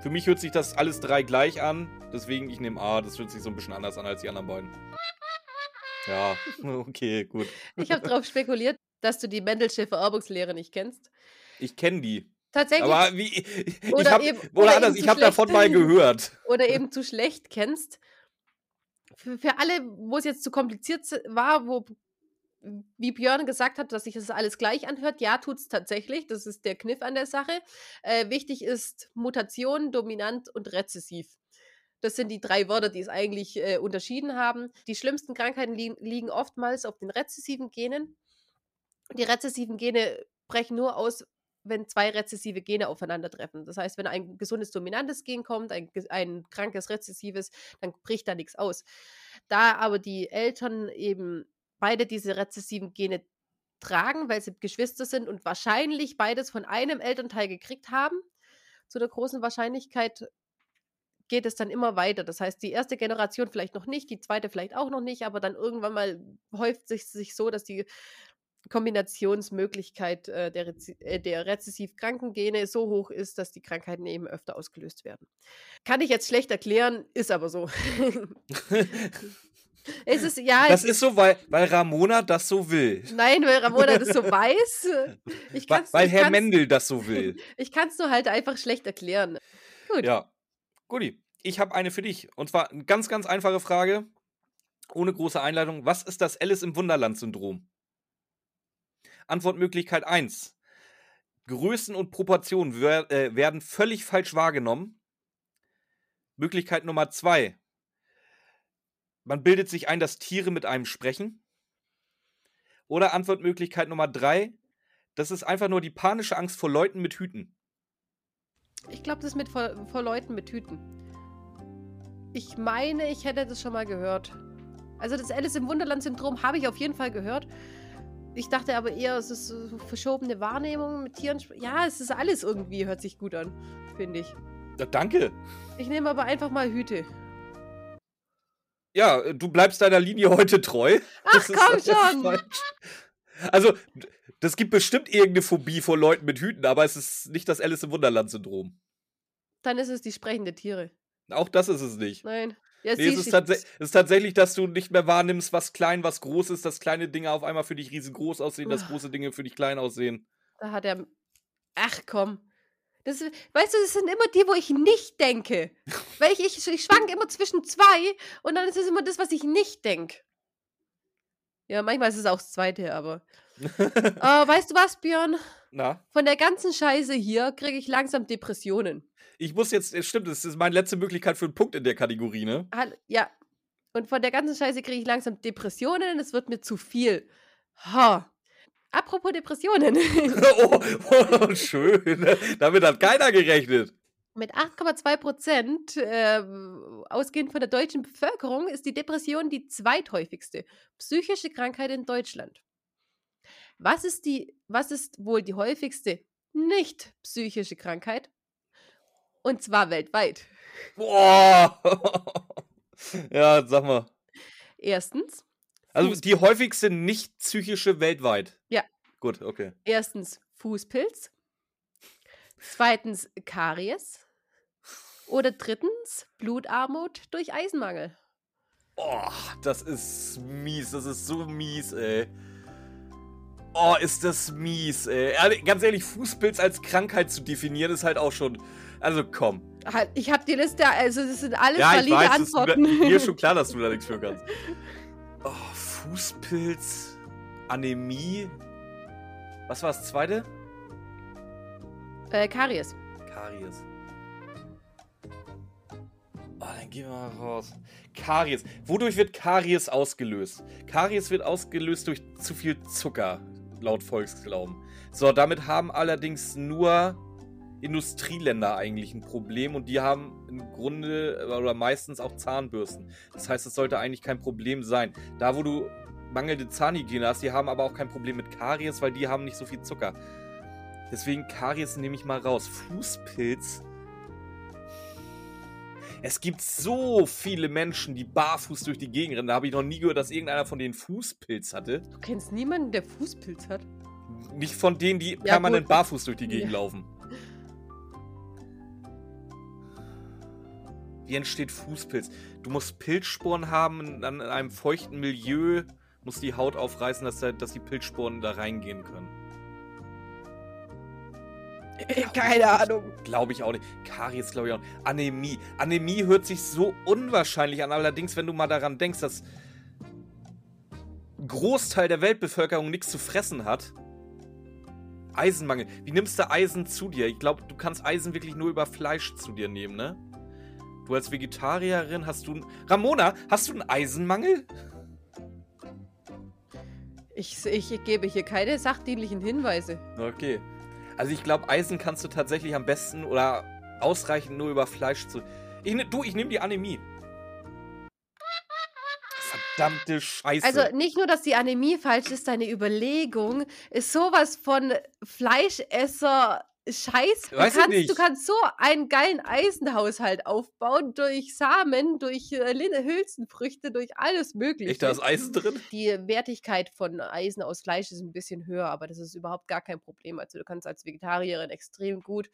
Für mich hört sich das alles drei gleich an. Deswegen, ich nehme A. Das hört sich so ein bisschen anders an als die anderen beiden. Ja, *laughs* okay, gut. Ich habe darauf spekuliert, dass du die Mendelsche Vererbungslehre nicht kennst. Ich kenne die. Tatsächlich. Aber wie. Oder ich hab, eben, oder, oder anders, ich habe davon mal gehört. *laughs* Oder eben zu schlecht kennst. Für, für alle, wo es jetzt zu kompliziert war, wo wie Björn gesagt hat, dass sich das alles gleich anhört, ja, tut es tatsächlich. Das ist der Kniff an der Sache. Äh, wichtig ist Mutation, dominant und rezessiv. Das sind die drei Wörter, die es eigentlich äh, unterschieden haben. Die schlimmsten Krankheiten li liegen oftmals auf den rezessiven Genen. Die rezessiven Gene brechen nur aus, wenn zwei rezessive Gene aufeinandertreffen. Das heißt, wenn ein gesundes dominantes Gen kommt, ein, ein krankes rezessives, dann bricht da nichts aus. Da aber die Eltern eben beide diese rezessiven Gene tragen, weil sie Geschwister sind und wahrscheinlich beides von einem Elternteil gekriegt haben, zu der großen Wahrscheinlichkeit geht es dann immer weiter. Das heißt, die erste Generation vielleicht noch nicht, die zweite vielleicht auch noch nicht, aber dann irgendwann mal häuft sich sich so, dass die Kombinationsmöglichkeit äh, der, äh, der rezessiv kranken Gene so hoch ist, dass die Krankheiten eben öfter ausgelöst werden. Kann ich jetzt schlecht erklären, ist aber so. *laughs* *laughs* es ist, ja, das ist so, weil, weil Ramona das so will. Nein, weil Ramona das so *laughs* weiß. Ich weil ich Herr Mendel das so will. *laughs* ich kann es nur halt einfach schlecht erklären. Gut. Ja, Guti. Ich habe eine für dich. Und zwar eine ganz, ganz einfache Frage. Ohne große Einleitung. Was ist das Alice im Wunderland-Syndrom? Antwortmöglichkeit 1. Größen und Proportionen äh, werden völlig falsch wahrgenommen. Möglichkeit Nummer 2. Man bildet sich ein, dass Tiere mit einem sprechen. Oder Antwortmöglichkeit Nummer 3. Das ist einfach nur die panische Angst vor Leuten mit Hüten. Ich glaube, das ist mit vor, vor Leuten mit Hüten. Ich meine, ich hätte das schon mal gehört. Also das Alice im Wunderland-Syndrom habe ich auf jeden Fall gehört. Ich dachte aber eher, es ist so verschobene Wahrnehmung mit Tieren. Ja, es ist alles irgendwie, hört sich gut an, finde ich. Ja, danke. Ich nehme aber einfach mal Hüte. Ja, du bleibst deiner Linie heute treu. Ach, komm schon! Also, das gibt bestimmt irgendeine Phobie vor Leuten mit Hüten, aber es ist nicht das Alice im Wunderland-Syndrom. Dann ist es die sprechende Tiere. Auch das ist es nicht. Nein. Ja, nee, es ist, es ist, tatsächlich, dass du nicht mehr wahrnimmst, was klein, was groß ist, dass kleine Dinge auf einmal für dich riesengroß aussehen, dass große Dinge für dich klein aussehen. Da hat er. Ach komm. Das, weißt du, das sind immer die, wo ich nicht denke. Weil ich, ich, ich schwank immer zwischen zwei und dann ist es immer das, was ich nicht denke. Ja, manchmal ist es auch das zweite, aber. uh, *laughs* weißt du was, Björn? Na? Von der ganzen Scheiße hier kriege ich langsam Depressionen ich muss jetzt, es stimmt, das ist meine letzte Möglichkeit für einen Punkt in der Kategorie, ne? Ja. Und von der ganzen Scheiße kriege ich langsam Depressionen, es wird mir zu viel. Ha. Apropos Depressionen. *laughs* *laughs* oh, oh, schön. Damit hat keiner gerechnet. Mit 8,2 Prozent, äh, ausgehend von der deutschen Bevölkerung, ist die Depression die zweithäufigste psychische Krankheit in Deutschland. Was ist, die, was ist wohl die häufigste nicht psychische Krankheit? Und zwar weltweit. Boah! *laughs* ja, sag mal. Erstens. Also die häufigste nicht psychische weltweit. Ja. Gut, okay. Erstens Fußpilz. Zweitens Karies. Oder drittens Blutarmut durch Eisenmangel. Boah, das ist mies. Das ist so mies, ey. Oh, ist das mies, ey. Ganz ehrlich, Fußpilz als Krankheit zu definieren, ist halt auch schon also komm. Halt, ich habe die Liste, also das sind alles ja, valide weiß, Antworten. Ist, mir ist schon klar, dass du da nichts für *laughs* kannst. Oh, Fußpilz, Anämie. Was war das zweite? Äh, Karies. Karies. Oh, dann gehen wir mal raus. Karies. Wodurch wird Karies ausgelöst? Karies wird ausgelöst durch zu viel Zucker, laut Volksglauben. So, damit haben allerdings nur Industrieländer eigentlich ein Problem und die haben im Grunde oder meistens auch Zahnbürsten. Das heißt, es sollte eigentlich kein Problem sein. Da, wo du mangelnde Zahnhygiene hast, die haben aber auch kein Problem mit Karies, weil die haben nicht so viel Zucker. Deswegen Karies nehme ich mal raus. Fußpilz. Es gibt so viele Menschen, die barfuß durch die Gegend rennen. Da habe ich noch nie gehört, dass irgendeiner von denen Fußpilz hatte. Du kennst niemanden, der Fußpilz hat? Nicht von denen, die ja, permanent gut. barfuß durch die Gegend ja. laufen. Wie entsteht Fußpilz? Du musst Pilzsporen haben an einem feuchten Milieu, musst die Haut aufreißen, dass, da, dass die Pilzsporen da reingehen können. *laughs* Keine Ahnung. Glaube ich auch nicht. Karies glaube ich auch nicht. Anämie. Anämie hört sich so unwahrscheinlich an. Allerdings, wenn du mal daran denkst, dass ein Großteil der Weltbevölkerung nichts zu fressen hat. Eisenmangel. Wie nimmst du Eisen zu dir? Ich glaube, du kannst Eisen wirklich nur über Fleisch zu dir nehmen, ne? Du als Vegetarierin hast du. Ramona, hast du einen Eisenmangel? Ich, ich gebe hier keine sachdienlichen Hinweise. Okay. Also ich glaube, Eisen kannst du tatsächlich am besten oder ausreichend nur über Fleisch zu. Ich, ne- du, ich nehme die Anämie. Verdammte Scheiße. Also nicht nur, dass die Anämie falsch ist, deine Überlegung ist sowas von Fleischesser Scheiß. Du kannst, du kannst so einen geilen Eisenhaushalt aufbauen durch Samen, durch äh, Hülsenfrüchte, durch alles Mögliche. Echt, da ist Eisen drin? Die Wertigkeit von Eisen aus Fleisch ist ein bisschen höher, aber das ist überhaupt gar kein Problem. Also du kannst als Vegetarierin extrem gut,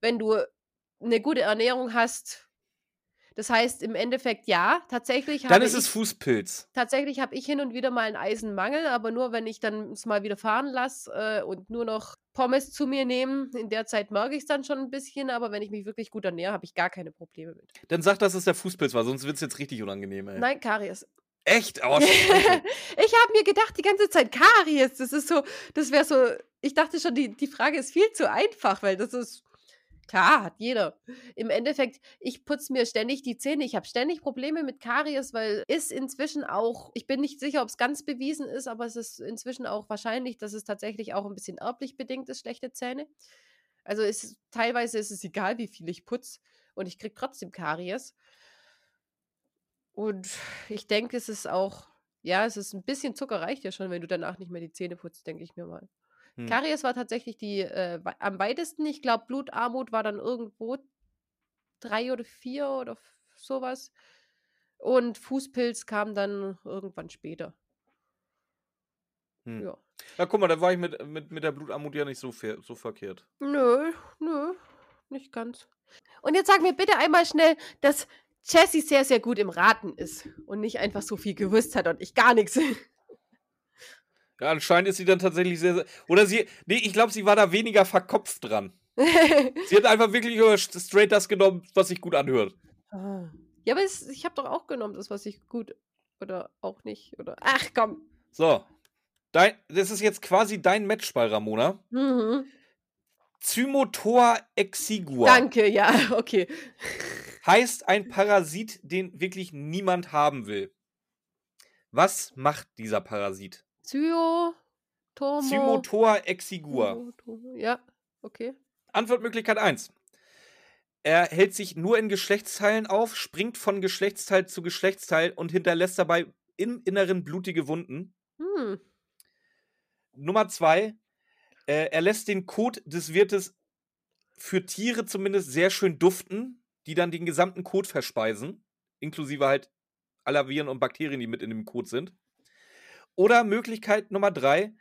wenn du eine gute Ernährung hast. Das heißt im Endeffekt ja, tatsächlich Dann ist es ich Fußpilz. tatsächlich habe ich hin und wieder mal einen Eisenmangel, aber nur wenn ich dann es mal wieder fahren lasse äh, und nur noch Pommes zu mir nehme. In der Zeit merke ich es dann schon ein bisschen, aber wenn ich mich wirklich gut ernähre, habe ich gar keine Probleme mit. Dann sag, dass es der Fußpilz war, sonst wird es jetzt richtig unangenehm, ey. Nein, Karies. Echt? Oh, *laughs* ich habe mir gedacht, die ganze Zeit Karies. Das ist so, das wäre so, ich dachte schon, die, die Frage ist viel zu einfach, weil das ist, klar, hat jeder. Im Endeffekt, ich putze mir ständig die Zähne. Ich habe ständig Probleme mit Karies, weil ist inzwischen auch, ich bin nicht sicher, ob es ganz bewiesen ist, aber es ist inzwischen auch wahrscheinlich, dass es tatsächlich auch ein bisschen erblich bedingt ist, schlechte Zähne. Also ist, teilweise ist es egal, wie viel ich putze und ich kriege trotzdem Karies. Und ich denke, es ist auch, ja, es ist ein bisschen Zucker reicht ja schon, wenn du danach nicht mehr die Zähne putzt, denke ich mir mal. Hm. Karies war tatsächlich die äh, am weitesten. Ich glaube, Blutarmut war dann irgendwo drei oder vier oder sowas. Und Fußpilz kam dann irgendwann später. Hm. Ja. Na, guck mal, da war ich mit, mit, mit der Blutarmut ja nicht so, ver so verkehrt. Nö, nö, nicht ganz. Und jetzt sag mir bitte einmal schnell, dass Jessie sehr, sehr gut im Raten ist und nicht einfach so viel gewusst hat und ich gar nichts. *laughs* Ja, anscheinend ist sie dann tatsächlich sehr, sehr oder sie, nee, ich glaube, sie war da weniger verkopft dran. *laughs* Sie hat einfach wirklich straight das genommen, was sich gut anhört. Ah. Ja, aber es, ich habe doch auch genommen, das, was ich gut oder auch nicht. Oder ach komm. So. Dein, das ist jetzt quasi dein Matchball, Ramona. Mhm. Zymotor exigua Danke, ja, *laughs* okay. heißt ein Parasit, den wirklich niemand haben will. Was macht dieser Parasit? Zyo, Tomo. Zymotor exigua. Ja, okay. Antwortmöglichkeit 1. Er hält sich nur in Geschlechtsteilen auf, springt von Geschlechtsteil zu Geschlechtsteil und hinterlässt dabei im Inneren blutige Wunden. Hm. Nummer 2. Äh, er lässt den Kot des Wirtes für Tiere zumindest sehr schön duften, die dann den gesamten Kot verspeisen, inklusive halt aller Viren und Bakterien, die mit in dem Kot sind. Oder Möglichkeit Nummer 3.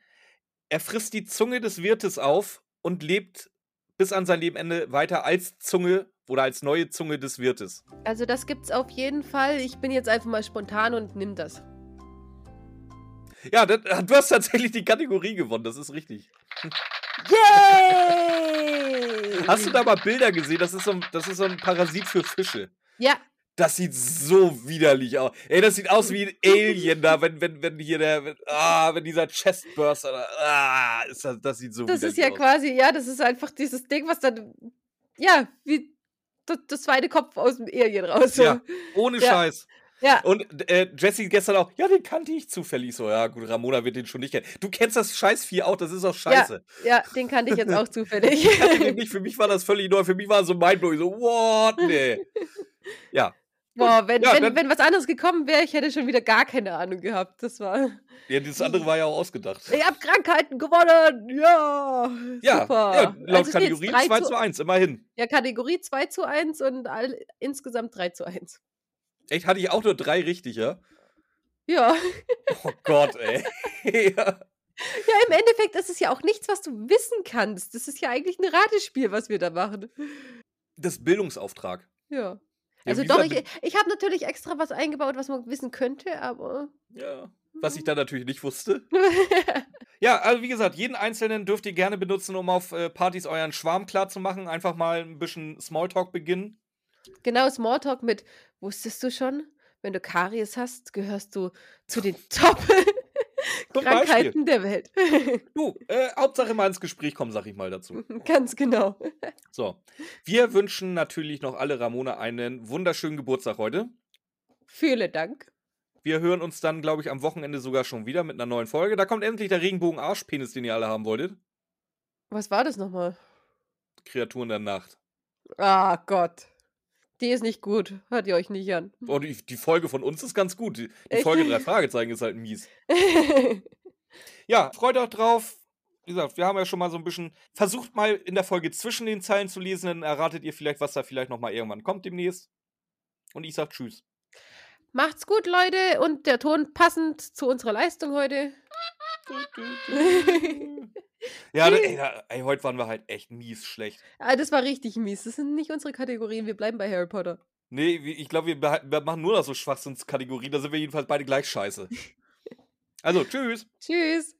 Er frisst die Zunge des Wirtes auf und lebt bis an sein Lebenende weiter als Zunge oder als neue Zunge des Wirtes. Also das gibt's auf jeden Fall. Ich bin jetzt einfach mal spontan und nimm das. Ja, das, du hast tatsächlich die Kategorie gewonnen, das ist richtig. Yay! Hast du da mal Bilder gesehen? Das ist so ein, das ist so ein Parasit für Fische. Ja, Das sieht so widerlich aus. Ey, das sieht aus wie ein Alien da, wenn, wenn, wenn hier der, wenn, ah, wenn dieser Chestburster da, ah, ist das, das sieht so das ist widerlich ja aus. quasi, ja, das ist einfach dieses Ding, was dann, ja, wie das, das zweite Kopf aus dem Alien raus. So. Ja, ohne Ja. Scheiß. ja. Und äh, Jesse gestern auch, ja, den kannte ich zufällig so. Ja, gut, Ramona wird den schon nicht kennen. Du kennst das Scheißvieh auch, das ist auch scheiße. Ja, den kannte ich jetzt auch zufällig. *laughs* Ich nicht, für mich war das völlig neu. Für mich war es so mindblowing, so, what, nee. *laughs* Ja, Boah, wenn, Ja, wenn, dann- wenn was anderes gekommen wäre, ich hätte schon wieder gar keine Ahnung gehabt. Das war. *laughs* ja das andere war ja auch ausgedacht. Ich hab Krankheiten gewonnen! Ja! Ja, super. ja laut Also Kategorie 3 2 zu, zu 1, immerhin. Ja, Kategorie 2 zu 1 und all, insgesamt 3 zu 1. Echt, hatte ich auch nur drei richtig, ja? Ja. Oh Gott, ey. ja. *laughs* Ja, im Endeffekt ist es ja auch nichts, was du wissen kannst. Das ist ja eigentlich ein Ratespiel, was wir da machen. Das Bildungsauftrag. Ja. Also doch, ich, ich habe natürlich extra was eingebaut, was man wissen könnte, aber. Ja, was ich da natürlich nicht wusste. *laughs* Ja, also wie gesagt, jeden einzelnen dürft ihr gerne benutzen, um auf äh, Partys euren Schwarm klar zu machen. Einfach mal ein bisschen Smalltalk beginnen. genau, Smalltalk mit, wusstest du schon, wenn du Karies hast, gehörst du zu den Top Zum Krankheiten der Welt. Du, äh, Hauptsache mal ins Gespräch kommen, sag ich mal dazu. *laughs* Ganz genau. So, wir wünschen natürlich noch alle Ramona einen wunderschönen Geburtstag heute. Vielen Dank. Wir hören uns dann, glaube ich, am Wochenende sogar schon wieder mit einer neuen Folge. Da kommt endlich der Regenbogen-Arschpenis, den ihr alle haben wolltet. Was war das nochmal? Kreaturen der Nacht. Ah Gott. Die ist nicht gut. Hört ihr euch nicht an. Oh, die, die Folge von uns ist ganz gut. Die, die? Folge *laughs* drei Fragezeichen ist halt mies. *laughs* Ja, freut euch drauf. Wie gesagt, wir haben ja schon mal so ein bisschen versucht, mal in der Folge zwischen den Zeilen zu lesen. Dann erratet ihr vielleicht, was da vielleicht nochmal irgendwann kommt demnächst. Und ich sag Tschüss. Macht's gut, Leute. Und der Ton passend zu unserer Leistung heute. Ja, da, *laughs* ey, da, ey, heute waren wir halt echt mies schlecht. ah, das war richtig mies. Das sind nicht unsere Kategorien. Wir bleiben bei Harry Potter. Nee, ich glaube, wir, wir machen nur noch so Schwachsinnskategorien. Da sind wir jedenfalls beide gleich scheiße. *laughs* Also, tschüss. Tschüss.